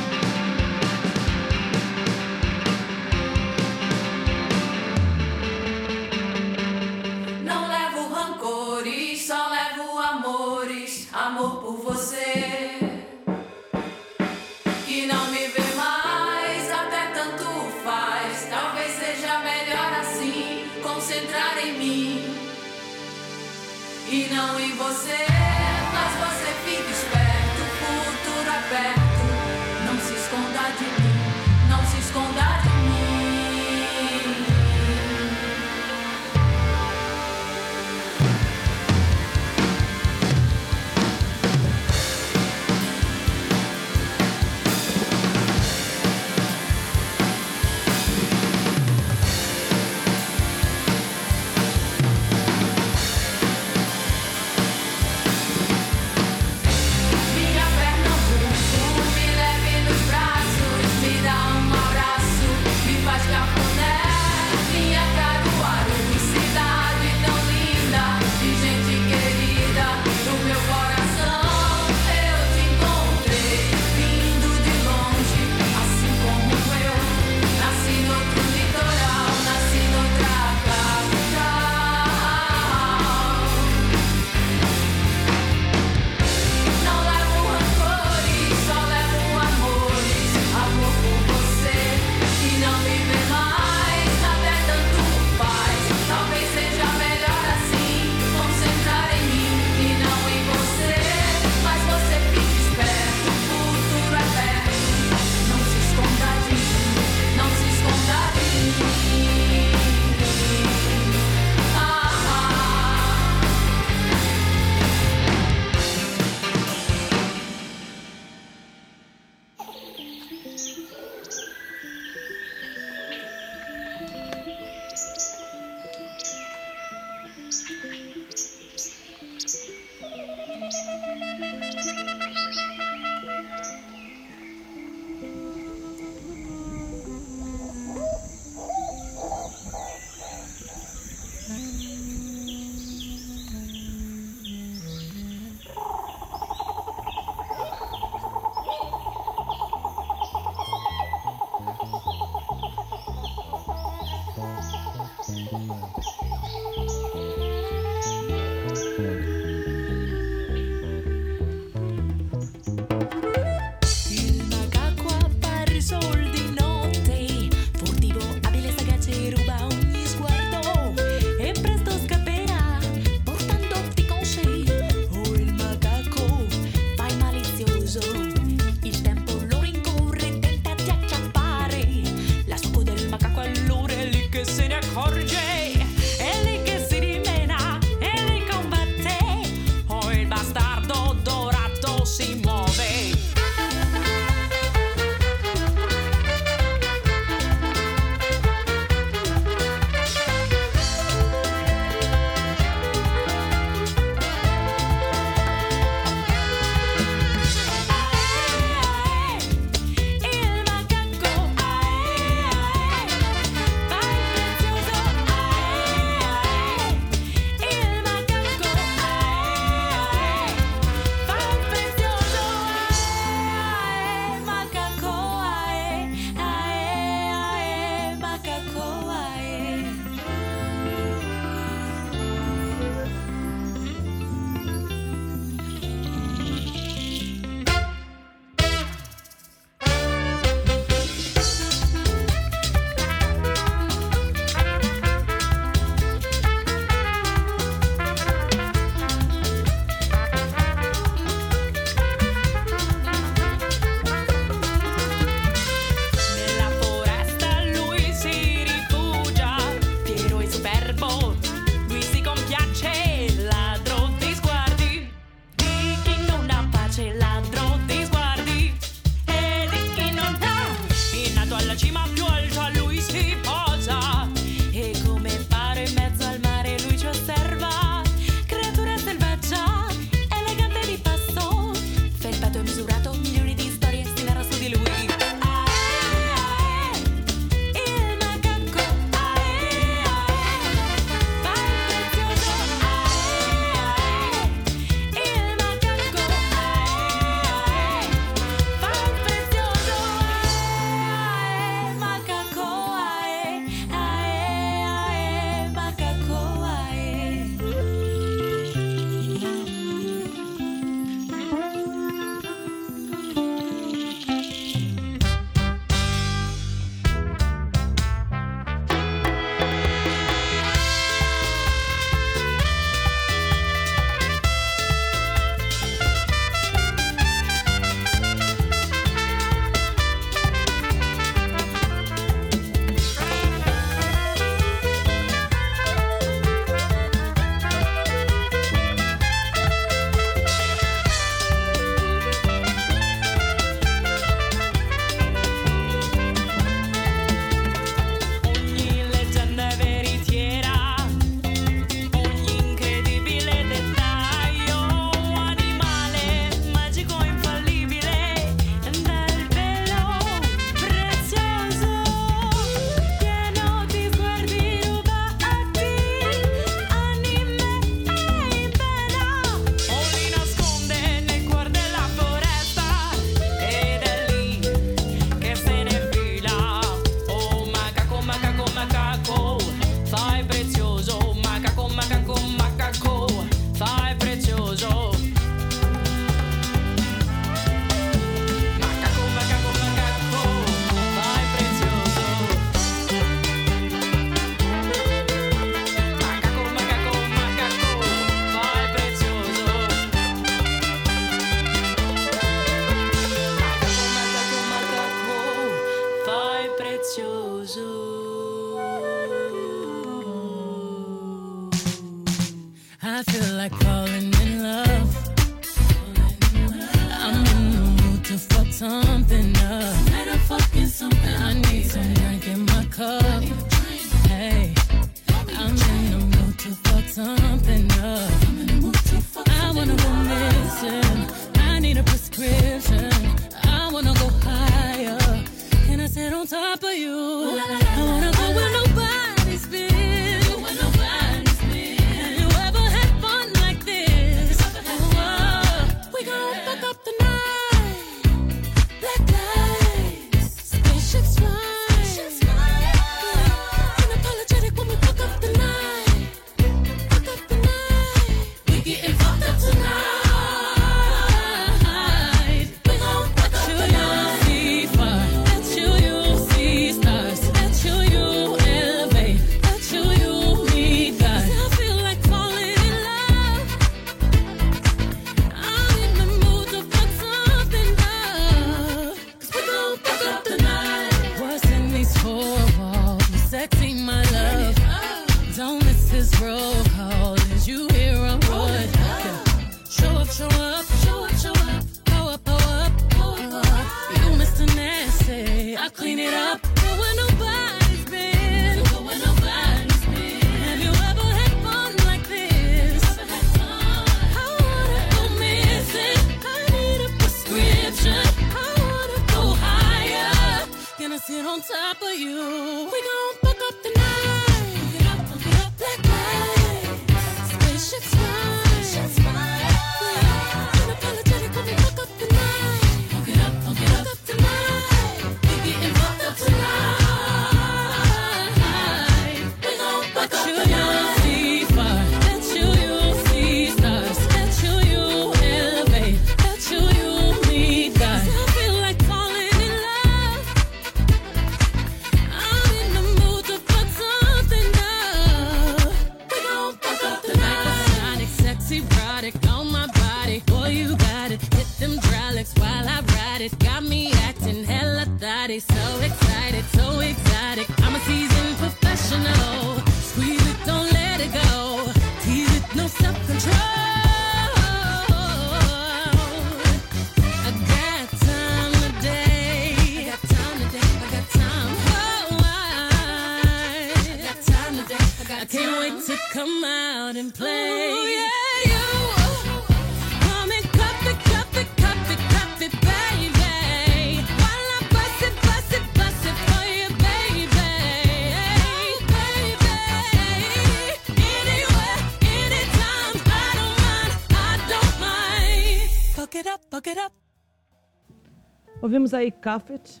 Ouvimos aí Cuffet,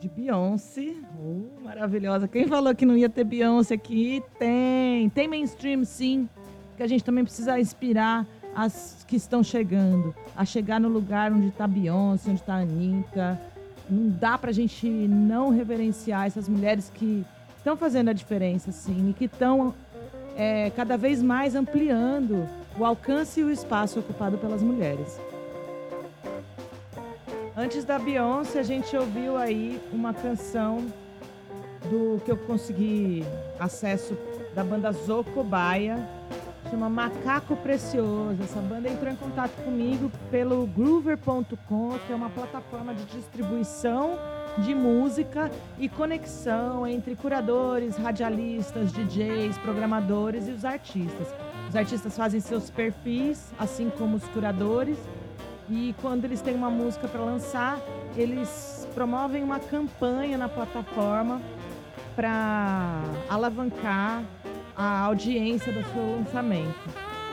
de Beyoncé. Uh, maravilhosa. Quem falou que não ia ter Beyoncé aqui? Tem. Tem mainstream, sim. Que a gente também precisa inspirar as que estão chegando. A chegar no lugar onde está Beyoncé, onde está Anitta. Não dá pra gente não reverenciar essas mulheres que estão fazendo a diferença, sim. E que estão é, cada vez mais ampliando o alcance e o espaço ocupado pelas mulheres. Antes da Beyoncé, a gente ouviu aí uma canção do que eu consegui acesso da banda Zocobaia, chama Macaco Precioso. Essa banda entrou em contato comigo pelo groover.com, que é uma plataforma de distribuição de música e conexão entre curadores, radialistas, DJs, programadores e os artistas. Os artistas fazem seus perfis, assim como os curadores, e quando eles têm uma música para lançar, eles promovem uma campanha na plataforma para alavancar a audiência do seu lançamento.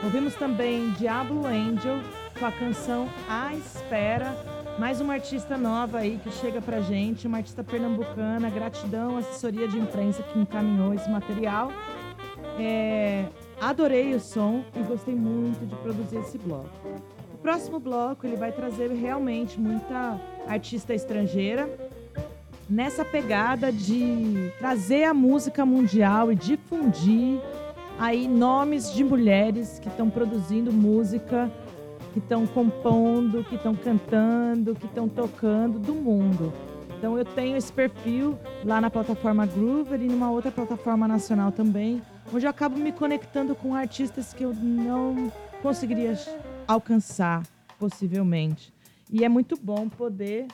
Ouvimos também Diablo Angel com a canção A Espera, mais uma artista nova aí que chega pra gente, uma artista pernambucana. Gratidão assessoria de imprensa que encaminhou esse material. É, adorei o som e gostei muito de produzir esse bloco. Próximo bloco ele vai trazer realmente muita artista estrangeira nessa pegada de trazer a música mundial e difundir aí nomes de mulheres que estão produzindo música, que estão compondo, que estão cantando, que estão tocando do mundo. Então eu tenho esse perfil lá na plataforma Groover e numa outra plataforma nacional também, onde eu acabo me conectando com artistas que eu não conseguiria alcançar, possivelmente. E é muito bom poder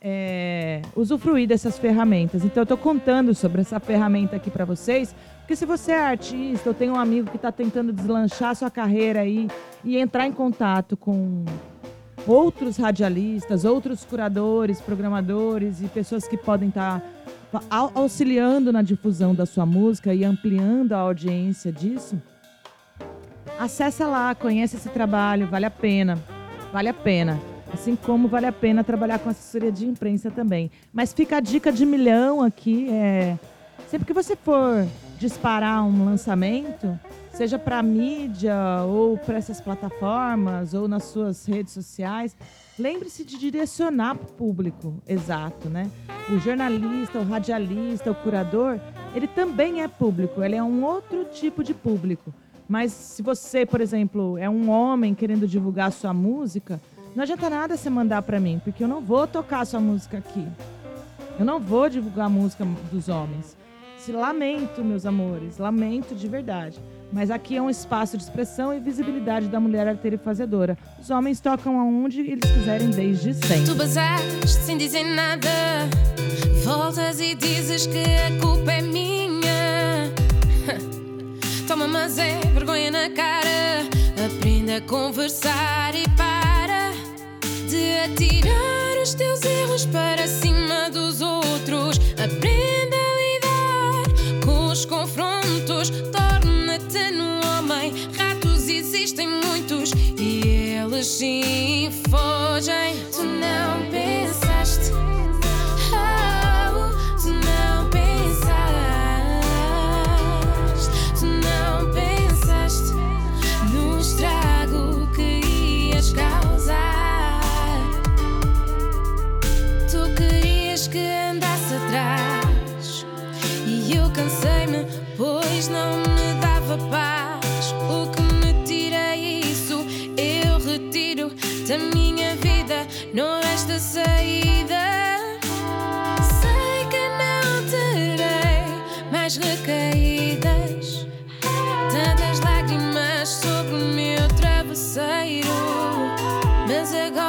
é, usufruir dessas ferramentas. Então, eu estou contando sobre essa ferramenta aqui para vocês, porque se você é artista, eu tenho um amigo que está tentando deslanchar sua carreira aí e entrar em contato com outros radialistas, outros curadores, programadores e pessoas que podem estar tá auxiliando na difusão da sua música e ampliando a audiência disso, acessa lá, conhece esse trabalho, vale a pena, vale a pena. Assim como vale a pena trabalhar com assessoria de imprensa também. Mas fica a dica de milhão aqui, é sempre que você for disparar um lançamento, seja para mídia ou para essas plataformas ou nas suas redes sociais, lembre-se de direcionar para o público exato, né? O jornalista, o radialista, o curador, ele também é público, ele é um outro tipo de público. Mas se você, por exemplo, é um homem querendo divulgar sua música, não adianta nada você mandar para mim, porque eu não vou tocar sua música aqui. Eu não vou divulgar a música dos homens. Se lamento, meus amores, lamento de verdade. Mas aqui é um espaço de expressão e visibilidade da mulher arteira fazedora. Os homens tocam aonde eles quiserem desde sempre. Tu basaste sem dizer nada, voltas e dizes que a culpa é minha. Toma, mas é vergonha na cara. Aprenda a conversar e para de atirar os teus erros para cima dos outros. Aprenda os confrontos. Torna-te no homem. Ratos existem muitos e eles sim fogem. Tu não pensaste. Cansei-me, pois não me dava paz. O que me tira é isso, eu retiro da minha vida, não resta saída. Sei que não terei mais recaídas, tantas lágrimas sobre o meu travesseiro, mas agora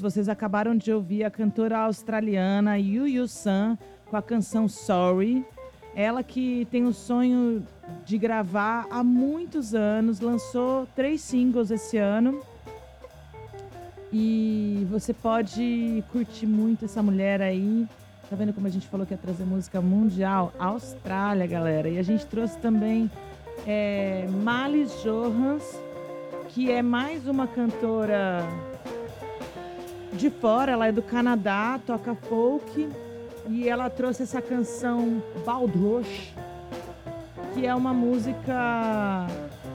Vocês acabaram de ouvir a cantora australiana Yu Yu San com a canção Sorry. Ela que tem o sonho de gravar há muitos anos, lançou três singles esse ano. E você pode curtir muito essa mulher aí. Tá vendo como a gente falou que ia trazer música mundial? Austrália, galera. E a gente trouxe também é, Malis Johans, que é mais uma cantora de fora, ela é do Canadá, toca folk e ela trouxe essa canção Baldrosh, que é uma música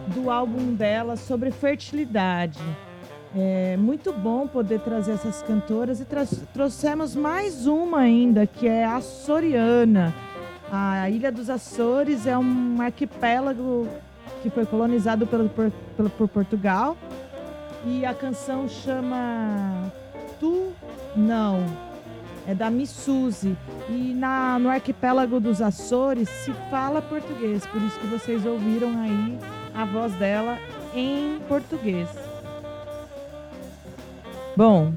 do álbum dela sobre fertilidade. É muito bom poder trazer essas cantoras e trouxemos mais uma ainda, que é a Açoriana. A Ilha dos Açores é um arquipélago que foi colonizado pelo, por, pelo, por Portugal. E a canção chama Tu Não. É da Missuzi. E na, no arquipélago dos Açores se fala português. Por isso que vocês ouviram aí a voz dela em português. Bom,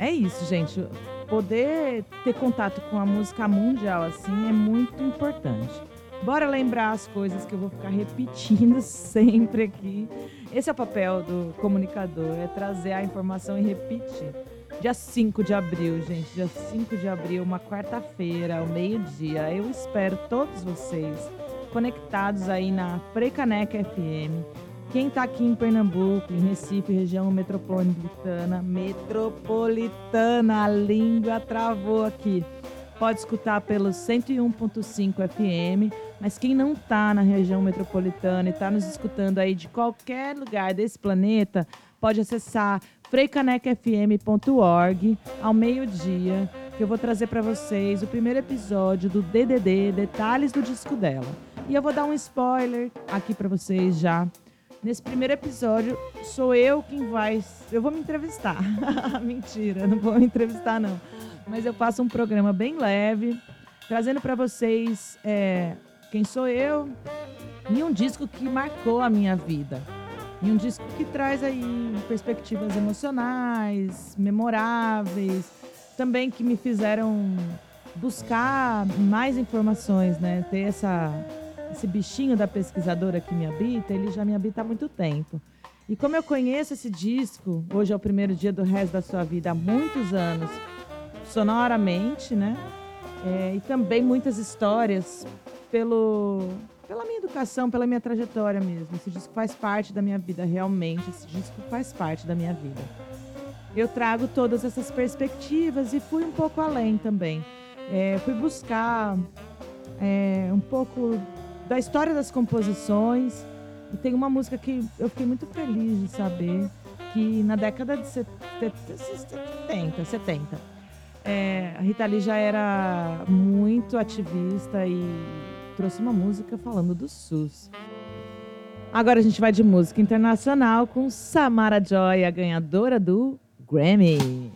é isso, gente. Poder ter contato com a música mundial assim é muito importante. Bora lembrar as coisas que eu vou ficar repetindo sempre aqui. Esse é o papel do comunicador, é trazer a informação e repetir. Dia 5 de abril, gente, dia 5 de abril, uma quarta-feira, ao meio-dia. Eu espero todos vocês conectados aí na Frecaneca FM. Quem tá aqui em Pernambuco, em Recife, região metropolitana, metropolitana, a língua travou aqui. Pode escutar pelo 101.5 FM, mas quem não tá na região metropolitana e tá nos escutando aí de qualquer lugar desse planeta, pode acessar freicanecfm.org ao meio-dia, que eu vou trazer para vocês o primeiro episódio do DDD, detalhes do disco dela. E eu vou dar um spoiler aqui para vocês já. Nesse primeiro episódio, sou eu quem vai. Eu vou me entrevistar. Mentira, não vou me entrevistar, não. Mas eu faço um programa bem leve, trazendo para vocês é, quem sou eu e um disco que marcou a minha vida. E um disco que traz aí perspectivas emocionais, memoráveis, também que me fizeram buscar mais informações, né? Ter essa, esse bichinho da pesquisadora que me habita, ele já me habita há muito tempo. E como eu conheço esse disco, hoje é o primeiro dia do resto da sua vida há muitos anos, sonoramente, né? É, e também muitas histórias pelo, pela minha educação, pela minha trajetória mesmo. Esse disco faz parte da minha vida, realmente. Esse disco faz parte da minha vida. Eu trago todas essas perspectivas e fui um pouco além também. É, fui buscar é, um pouco da história das composições. E tem uma música que eu fiquei muito feliz de saber que na década de 70, 70 é, a Rita Lee já era muito ativista e trouxe uma música falando do SUS. Agora a gente vai de música internacional com Samara Joy, a ganhadora do Grammy.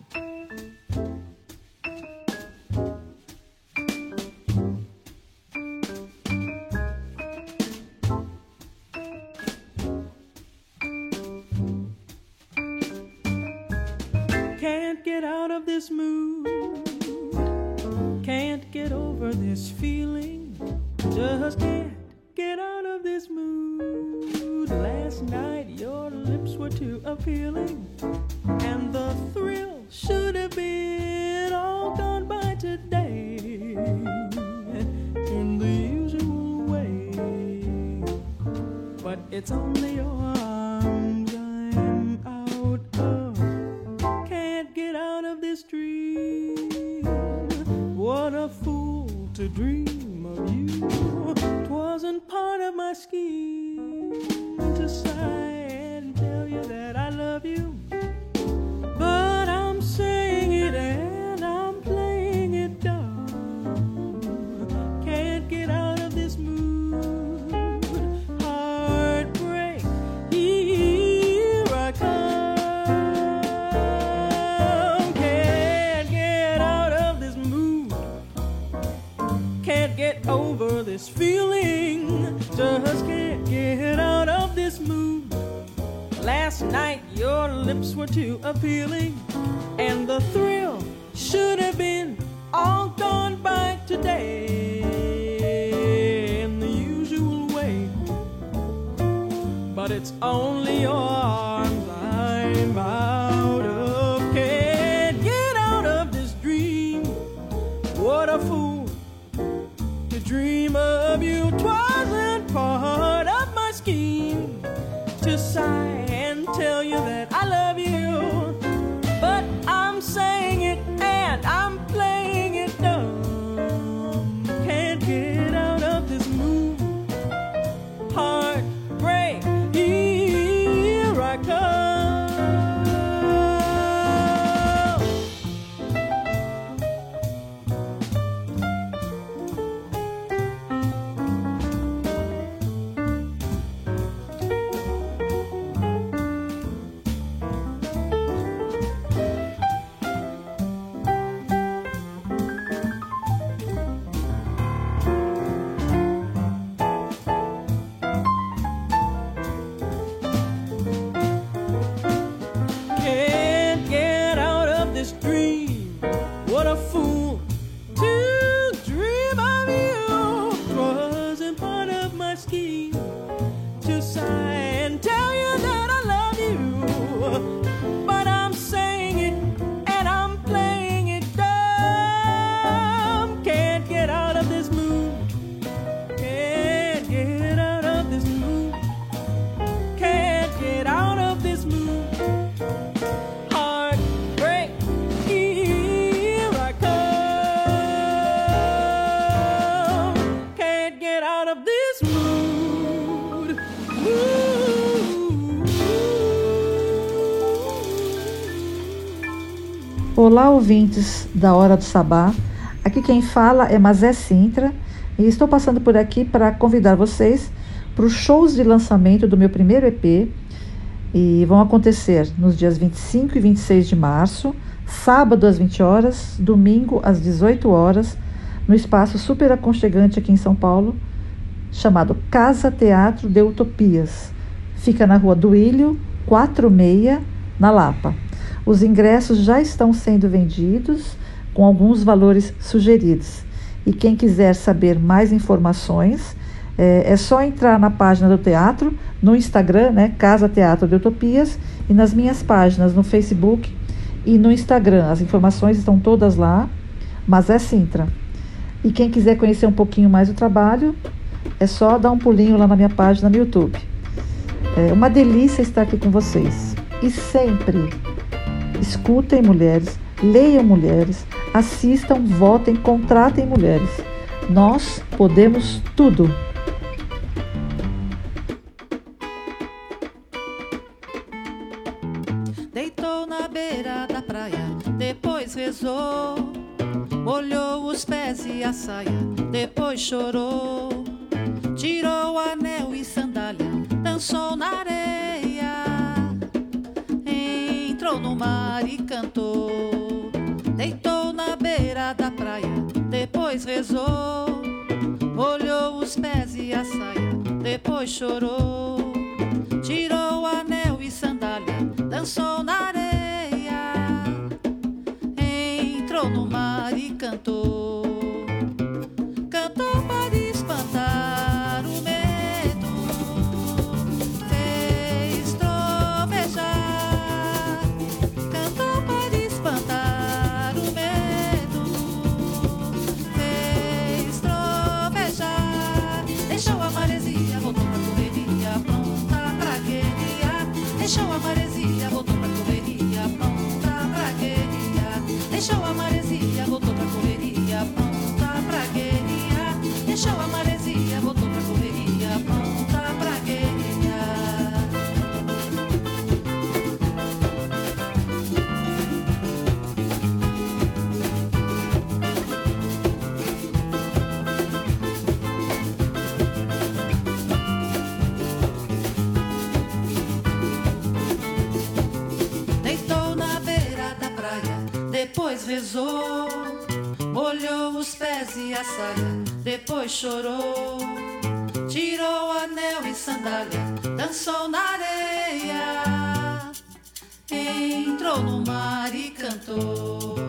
Olá, ouvintes da Hora do Sabá. Aqui quem fala é Mazé Sintra e estou passando por aqui para convidar vocês para os shows de lançamento do meu primeiro EP e vão acontecer nos dias 25 e 26 de março, sábado às 20 horas, domingo às 18 horas, no espaço super aconchegante aqui em São Paulo, chamado Casa Teatro de Utopias. Fica na rua do Ilho, 46, na Lapa. Os ingressos já estão sendo vendidos com alguns valores sugeridos. E quem quiser saber mais informações, é, é só entrar na página do teatro, no Instagram, né, Casa Teatro de Utopias, e nas minhas páginas no Facebook e no Instagram. As informações estão todas lá, mas é Sintra. E quem quiser conhecer um pouquinho mais o trabalho, é só dar um pulinho lá na minha página no YouTube. É uma delícia estar aqui com vocês. E sempre escutem mulheres, leiam mulheres, assistam, votem, contratem mulheres. Nós podemos tudo. Deitou na beira da praia, depois rezou. Molhou os pés e a saia, depois chorou. Tirou anel e sandália, dançou na areia. Cantou. Deitou na beira da praia, depois rezou. Molhou os pés e a saia, depois chorou. Tirou anel e sandália, dançou na areia. Entrou no mar e. Cantou Deixou a maresia, voltou pra correria, pronta pra guerrilha. Deixou a maresia, depois rezou. Molhou os pés e a saia, depois chorou. Tirou anel e sandália, dançou na areia. Entrou no mar e. Cantou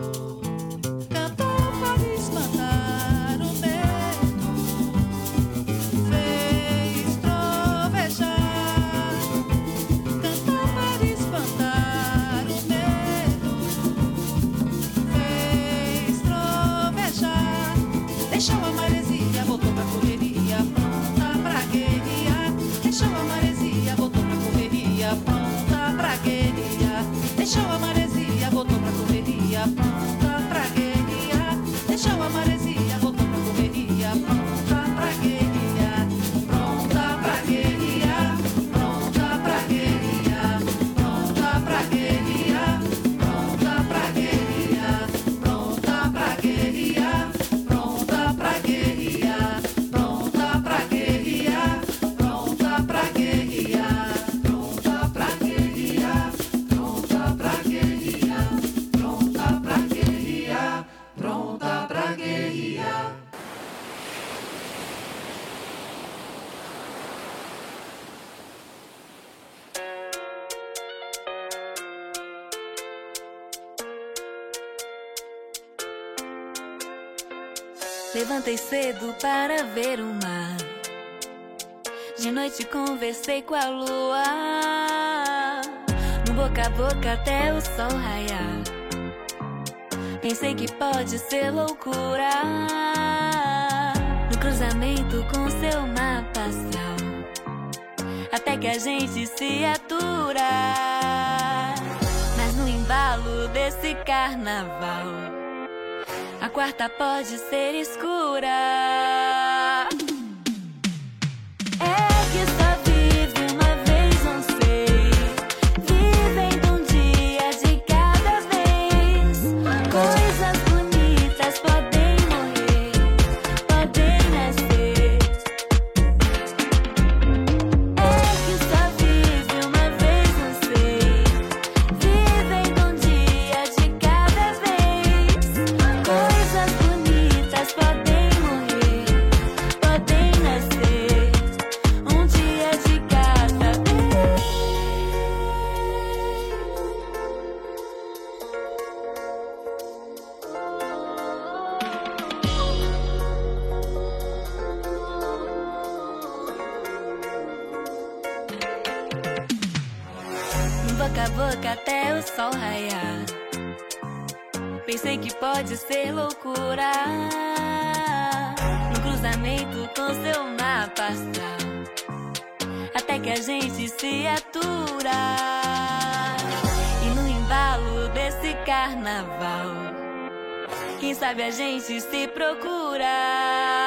para ver o mar. De noite conversei com a lua. No boca a boca até o sol raiar. Pensei que pode ser loucura. No cruzamento com seu mapa astral. Até que a gente se atura. Mas no embalo desse carnaval. A quarta pode ser escura. Ser loucura. No cruzamento com seu mapa astral. Até que a gente se atura. E no embalo desse carnaval. Quem sabe a gente se procura.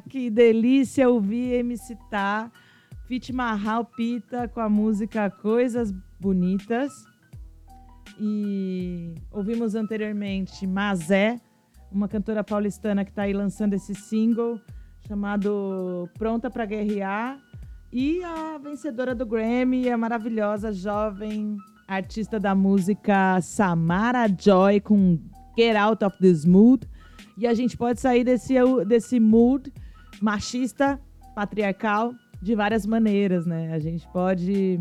Que delícia ouvir MC Tá, Fit Marral Pita com a música Coisas Bonitas. E ouvimos anteriormente Mazé, uma cantora paulistana que está aí lançando esse single chamado Pronta para Guerrear. E a vencedora do Grammy, a maravilhosa jovem artista da música Samara Joy com Get Out of This Mood. E a gente pode sair desse, desse mood machista, patriarcal, de várias maneiras, né? A gente pode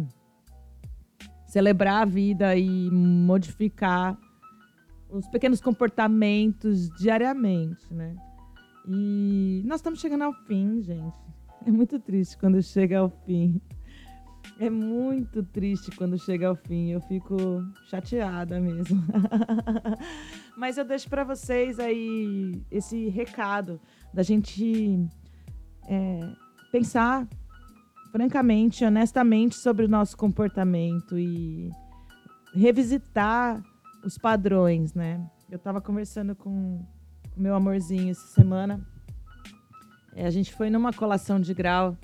celebrar a vida e modificar os pequenos comportamentos diariamente, né? E nós estamos chegando ao fim, gente. É muito triste quando chega ao fim. É muito triste quando chega ao fim. Eu fico chateada mesmo. Mas eu deixo para vocês aí esse recado da gente é, pensar francamente, honestamente sobre o nosso comportamento e revisitar os padrões, né? Eu estava conversando com o meu amorzinho essa semana. É, a gente foi numa colação de grau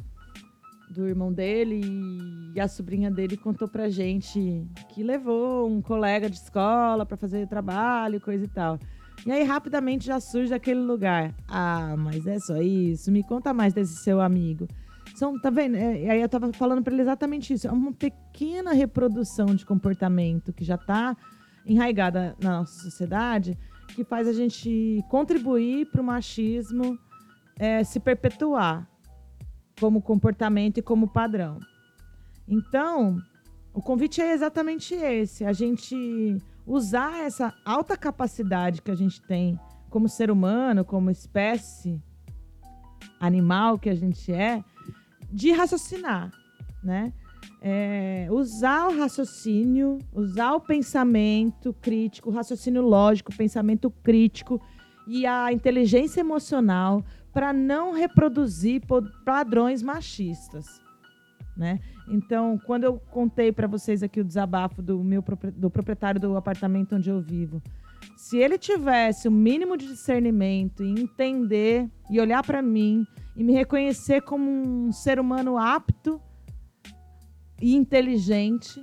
do irmão dele e a sobrinha dele contou pra gente que levou um colega de escola para fazer trabalho, coisa e tal. E aí rapidamente já surge aquele lugar. Ah, mas é só isso. Me conta mais desse seu amigo. São, tá vendo? É, aí eu tava falando para ele exatamente isso. É uma pequena reprodução de comportamento que já está enraigada na nossa sociedade, que faz a gente contribuir para o machismo é, se perpetuar como comportamento e como padrão. Então, o convite é exatamente esse: a gente usar essa alta capacidade que a gente tem como ser humano, como espécie animal que a gente é, de raciocinar, né? É, usar o raciocínio, usar o pensamento crítico, o raciocínio lógico, o pensamento crítico e a inteligência emocional para não reproduzir padrões machistas, né? Então, quando eu contei para vocês aqui o desabafo do meu do proprietário do apartamento onde eu vivo, se ele tivesse o mínimo de discernimento e entender e olhar para mim e me reconhecer como um ser humano apto e inteligente,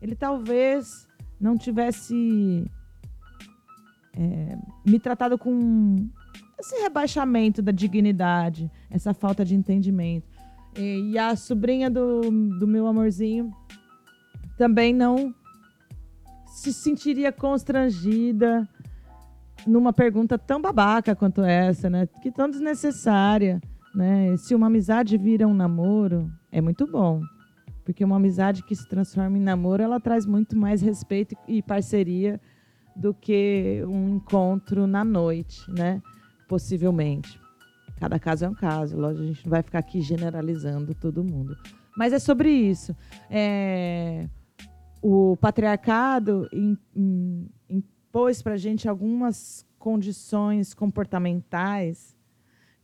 ele talvez não tivesse é, me tratado com esse rebaixamento da dignidade, essa falta de entendimento. E, e a sobrinha do, do meu amorzinho também não se sentiria constrangida numa pergunta tão babaca quanto essa, né? Que tão desnecessária. Né? Se uma amizade vira um namoro, é muito bom. Porque uma amizade que se transforma em namoro, ela traz muito mais respeito e parceria do que um encontro na noite, né? Possivelmente. Cada caso é um caso. Lógico, a gente não vai ficar aqui generalizando todo mundo. Mas é sobre isso. É... O patriarcado impôs para a gente algumas condições comportamentais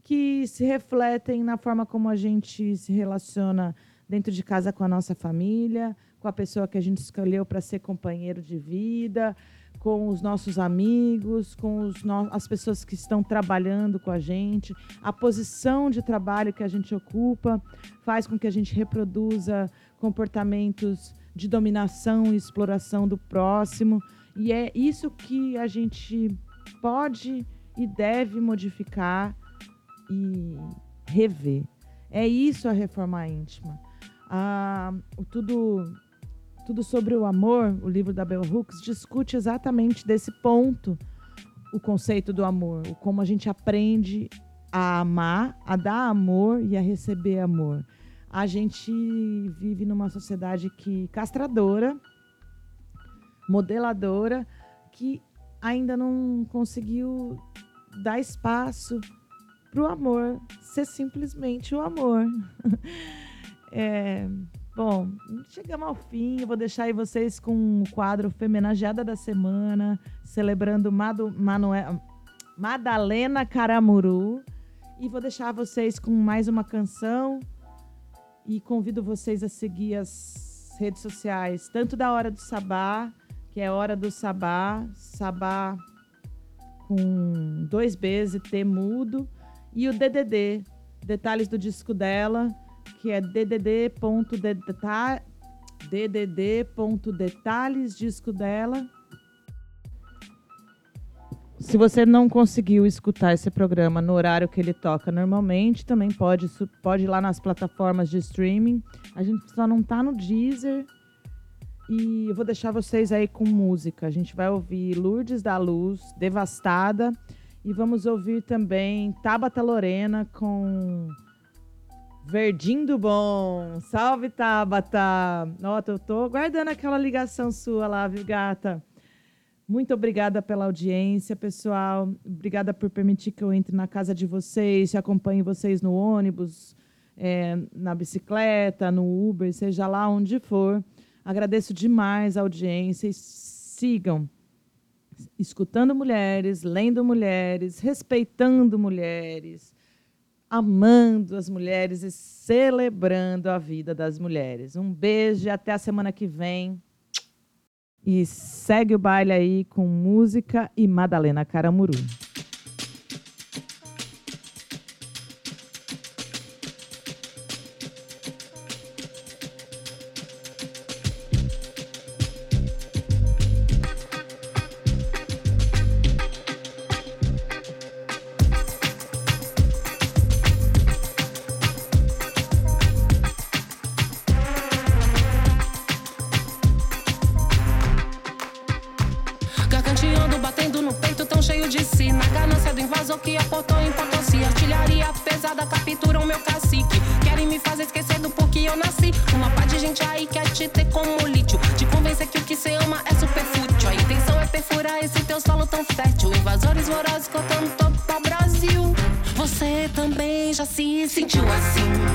que se refletem na forma como a gente se relaciona dentro de casa com a nossa família, com a pessoa que a gente escolheu para ser companheiro de vida, com os nossos amigos, com os no as pessoas que estão trabalhando com a gente. A posição de trabalho que a gente ocupa faz com que a gente reproduza comportamentos de dominação e exploração do próximo. E é isso que a gente pode e deve modificar e rever. É isso a reforma íntima. Ah, tudo, tudo sobre o amor, o livro da Bell Hooks, discute exatamente desse ponto o conceito do amor, o como a gente aprende a amar, a dar amor e a receber amor. A gente vive numa sociedade que castradora, modeladora, que ainda não conseguiu dar espaço para o amor ser simplesmente o amor. é, bom, chegamos ao fim. Eu vou deixar aí vocês com o quadro Femenageada da Semana, celebrando Madu, Manuel, Madalena Caramuru. E vou deixar vocês com mais uma canção. E convido vocês a seguir as redes sociais, tanto da Hora do Sabá, que é Hora do Sabá, Sabá com dois Bs e T mudo E o DDD, detalhes do disco dela, que é ddd.deta- ddd.detalhes disco dela. Se você não conseguiu escutar esse programa no horário que ele toca normalmente, também pode, pode ir lá nas plataformas de streaming. A gente só não tá no Deezer. E eu vou deixar vocês aí com música. A gente vai ouvir Lourdes da Luz, Devastada. E vamos ouvir também Tabata Lorena com Verdim do Bom. Salve, Tabata! Ó, eu tô guardando aquela ligação sua lá, viu, gata? Muito obrigada pela audiência, pessoal. Obrigada por permitir que eu entre na casa de vocês, acompanhe vocês no ônibus, é, na bicicleta, no Uber, seja lá onde for. Agradeço demais a audiência e sigam escutando mulheres, lendo mulheres, respeitando mulheres, amando as mulheres e celebrando a vida das mulheres. Um beijo e até a semana que vem. E segue o baile aí com música e Madalena Caramuru. Capturam meu cacique. Querem me fazer esquecer do porquê eu nasci. Uma pá de gente aí quer te ter como lítio. Te convencer que o que cê ama é superfútil. A intenção é perfurar esse teu solo tão fértil. Invasores vorazes cortando todo o Brasil. Você também já se sentiu assim.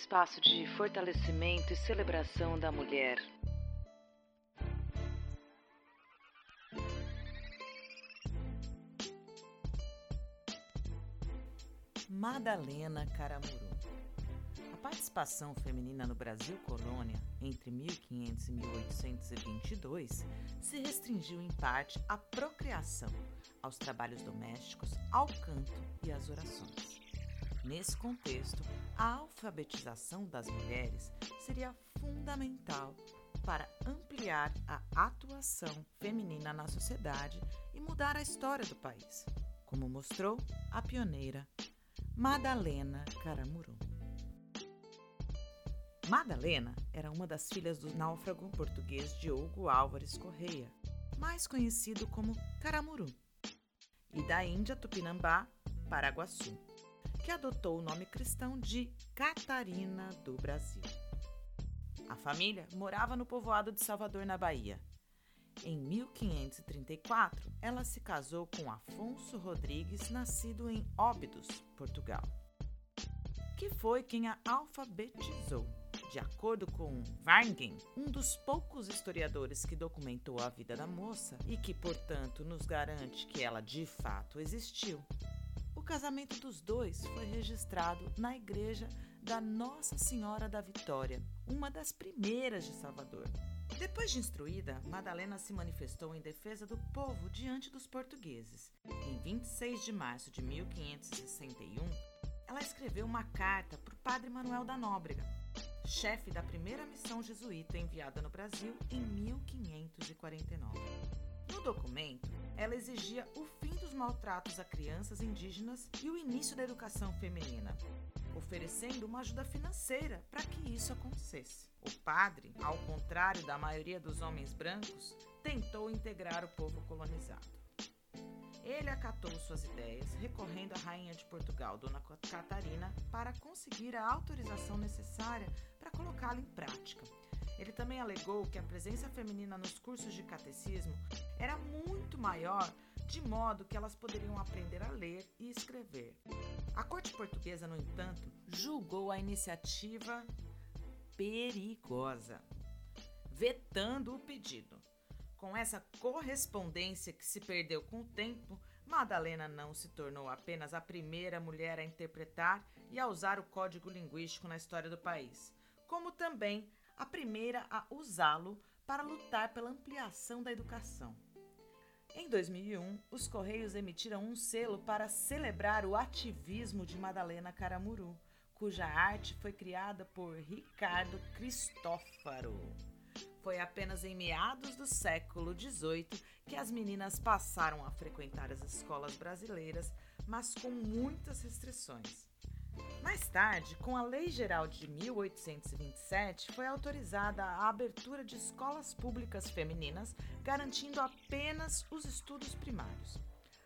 Espaço de fortalecimento e celebração da mulher. Madalena Caramuru. A participação feminina no Brasil colônia entre 1500 e 1822 se restringiu em parte à procriação, aos trabalhos domésticos, ao canto e às orações. Nesse contexto, a alfabetização das mulheres seria fundamental para ampliar a atuação feminina na sociedade e mudar a história do país, como mostrou a pioneira Madalena Caramuru. Madalena era uma das filhas do náufrago português Diogo Álvares Correia, mais conhecido como Caramuru, e da Índia Tupinambá, Paraguaçu, que adotou o nome cristão de Catarina do Brasil. A família morava no povoado de Salvador, na Bahia. Em 1534, ela se casou com Afonso Rodrigues, nascido em Óbidos, Portugal, que foi quem a alfabetizou. De acordo com Warngen, um dos poucos historiadores que documentou a vida da moça e que, portanto, nos garante que ela de fato existiu, casamento dos dois foi registrado na igreja da Nossa Senhora da Vitória, uma das primeiras de Salvador. Depois de instruída, Madalena se manifestou em defesa do povo diante dos portugueses. Em 26 de março de 1561, ela escreveu uma carta para o padre Manuel da Nóbrega, chefe da primeira missão jesuíta enviada no Brasil em 1549. No documento, ela exigia o fim dos maltratos a crianças indígenas e o início da educação feminina, oferecendo uma ajuda financeira para que isso acontecesse. O padre, ao contrário da maioria dos homens brancos, tentou integrar o povo colonizado. Ele acatou suas ideias, recorrendo à rainha de Portugal, Dona Catarina, para conseguir a autorização necessária para colocá-la em prática. Ele também alegou que a presença feminina nos cursos de catecismo era muito maior, de modo que elas poderiam aprender a ler e escrever. A corte portuguesa, no entanto, julgou a iniciativa perigosa, vetando o pedido. Com essa correspondência que se perdeu com o tempo, Madalena não se tornou apenas a primeira mulher a interpretar e a usar o código linguístico na história do país, como também a primeira a usá-lo para lutar pela ampliação da educação. Em 2001, os Correios emitiram um selo para celebrar o ativismo de Madalena Caramuru, cuja arte foi criada por Ricardo Cristófaro. Foi apenas em meados do século XVIII que as meninas passaram a frequentar as escolas brasileiras, mas com muitas restrições. Mais tarde, com a Lei Geral de 1827, foi autorizada a abertura de escolas públicas femininas, garantindo apenas os estudos primários.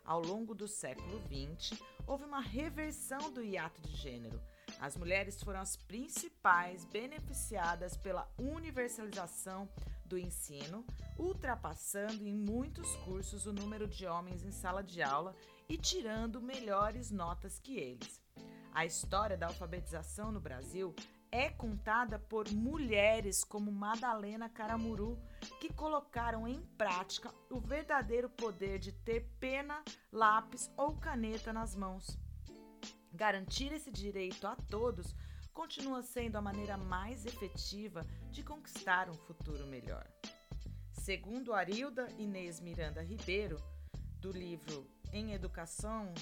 Ao longo do século XX, houve uma reversão do hiato de gênero. As mulheres foram as principais beneficiadas pela universalização do ensino, ultrapassando em muitos cursos o número de homens em sala de aula e tirando melhores notas que eles. A história da alfabetização no Brasil é contada por mulheres como Madalena Caramuru, que colocaram em prática o verdadeiro poder de ter pena, lápis ou caneta nas mãos. Garantir esse direito a todos continua sendo a maneira mais efetiva de conquistar um futuro melhor. Segundo Arilda Inês Miranda Ribeiro, do livro Em Educação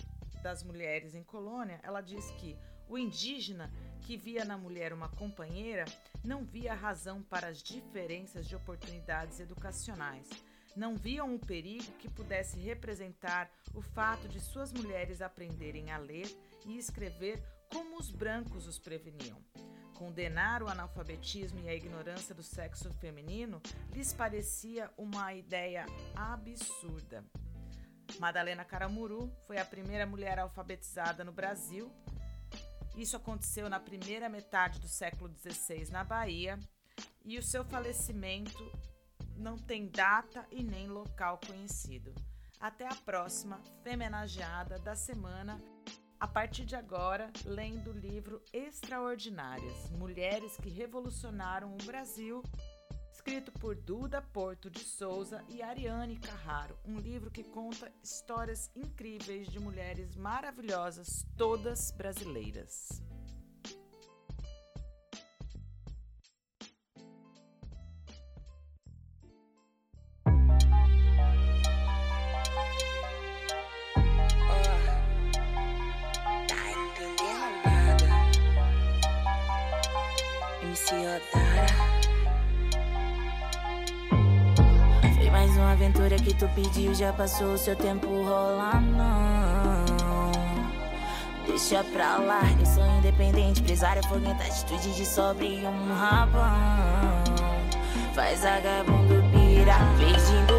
das mulheres em colônia, ela diz que o indígena que via na mulher uma companheira não via razão para as diferenças de oportunidades educacionais. Não viam um perigo que pudesse representar o fato de suas mulheres aprenderem a ler e escrever como os brancos os preveniam. Condenar o analfabetismo e a ignorância do sexo feminino lhes parecia uma ideia absurda. Madalena Caramuru foi a primeira mulher alfabetizada no Brasil. Isso aconteceu na primeira metade do século XVI na Bahia e o seu falecimento não tem data e nem local conhecido. Até a próxima Femenageada da semana, a partir de agora, lendo o livro Extraordinárias Mulheres que Revolucionaram o Brasil escrito por Duda Porto de Souza e Ariane Carraro, um livro que conta histórias incríveis de mulheres maravilhosas, todas brasileiras. Aventura que tu pediu já passou seu tempo rolando. Deixa pra lá, eu sou independente, empresária foguenta, atitude de sobre um rabão. Faz vagabundo pira, beijinho bom,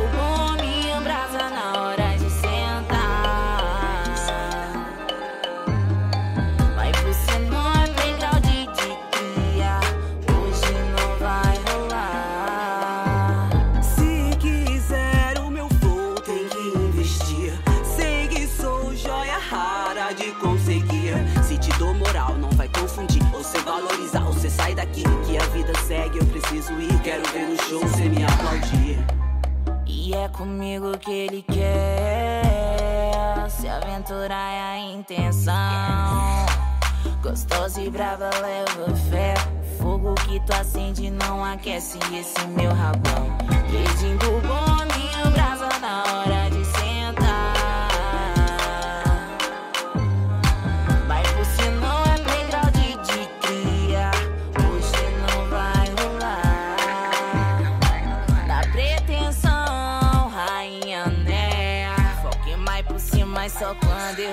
daqui. Que a vida segue, eu preciso ir. Quero ver no show, cê me aplaudir. E é comigo que ele quer se aventurar é a intenção. Gostosa e brava, leva fé. Fogo que tu acende não aquece esse meu rabão. Beijinho do bom, brasa na hora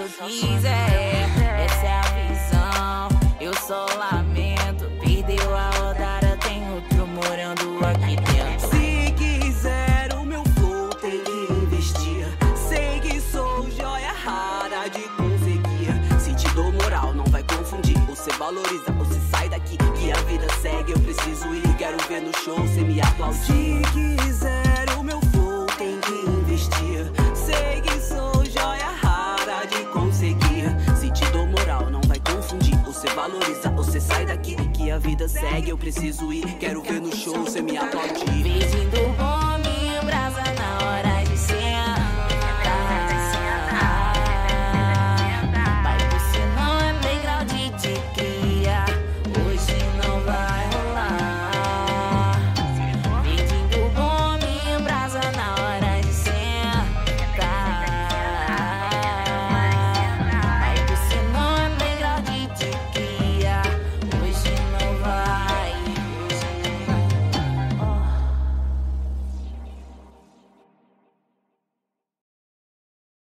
eu quiser. Essa é a visão. Eu só lamento. Perdeu a rodada, tem outro morando aqui dentro. Se quiser o meu flow, tem que investir. Sei que sou joia rara de conseguir. Se te dou moral, não vai confundir. Você valoriza, você sai daqui. Que a vida segue, eu preciso ir. Quero ver no show, cê me aplaudir. Se quiser vida segue, eu preciso ir. Quero ver no show, cê me aplaudir. Beijinho do bom,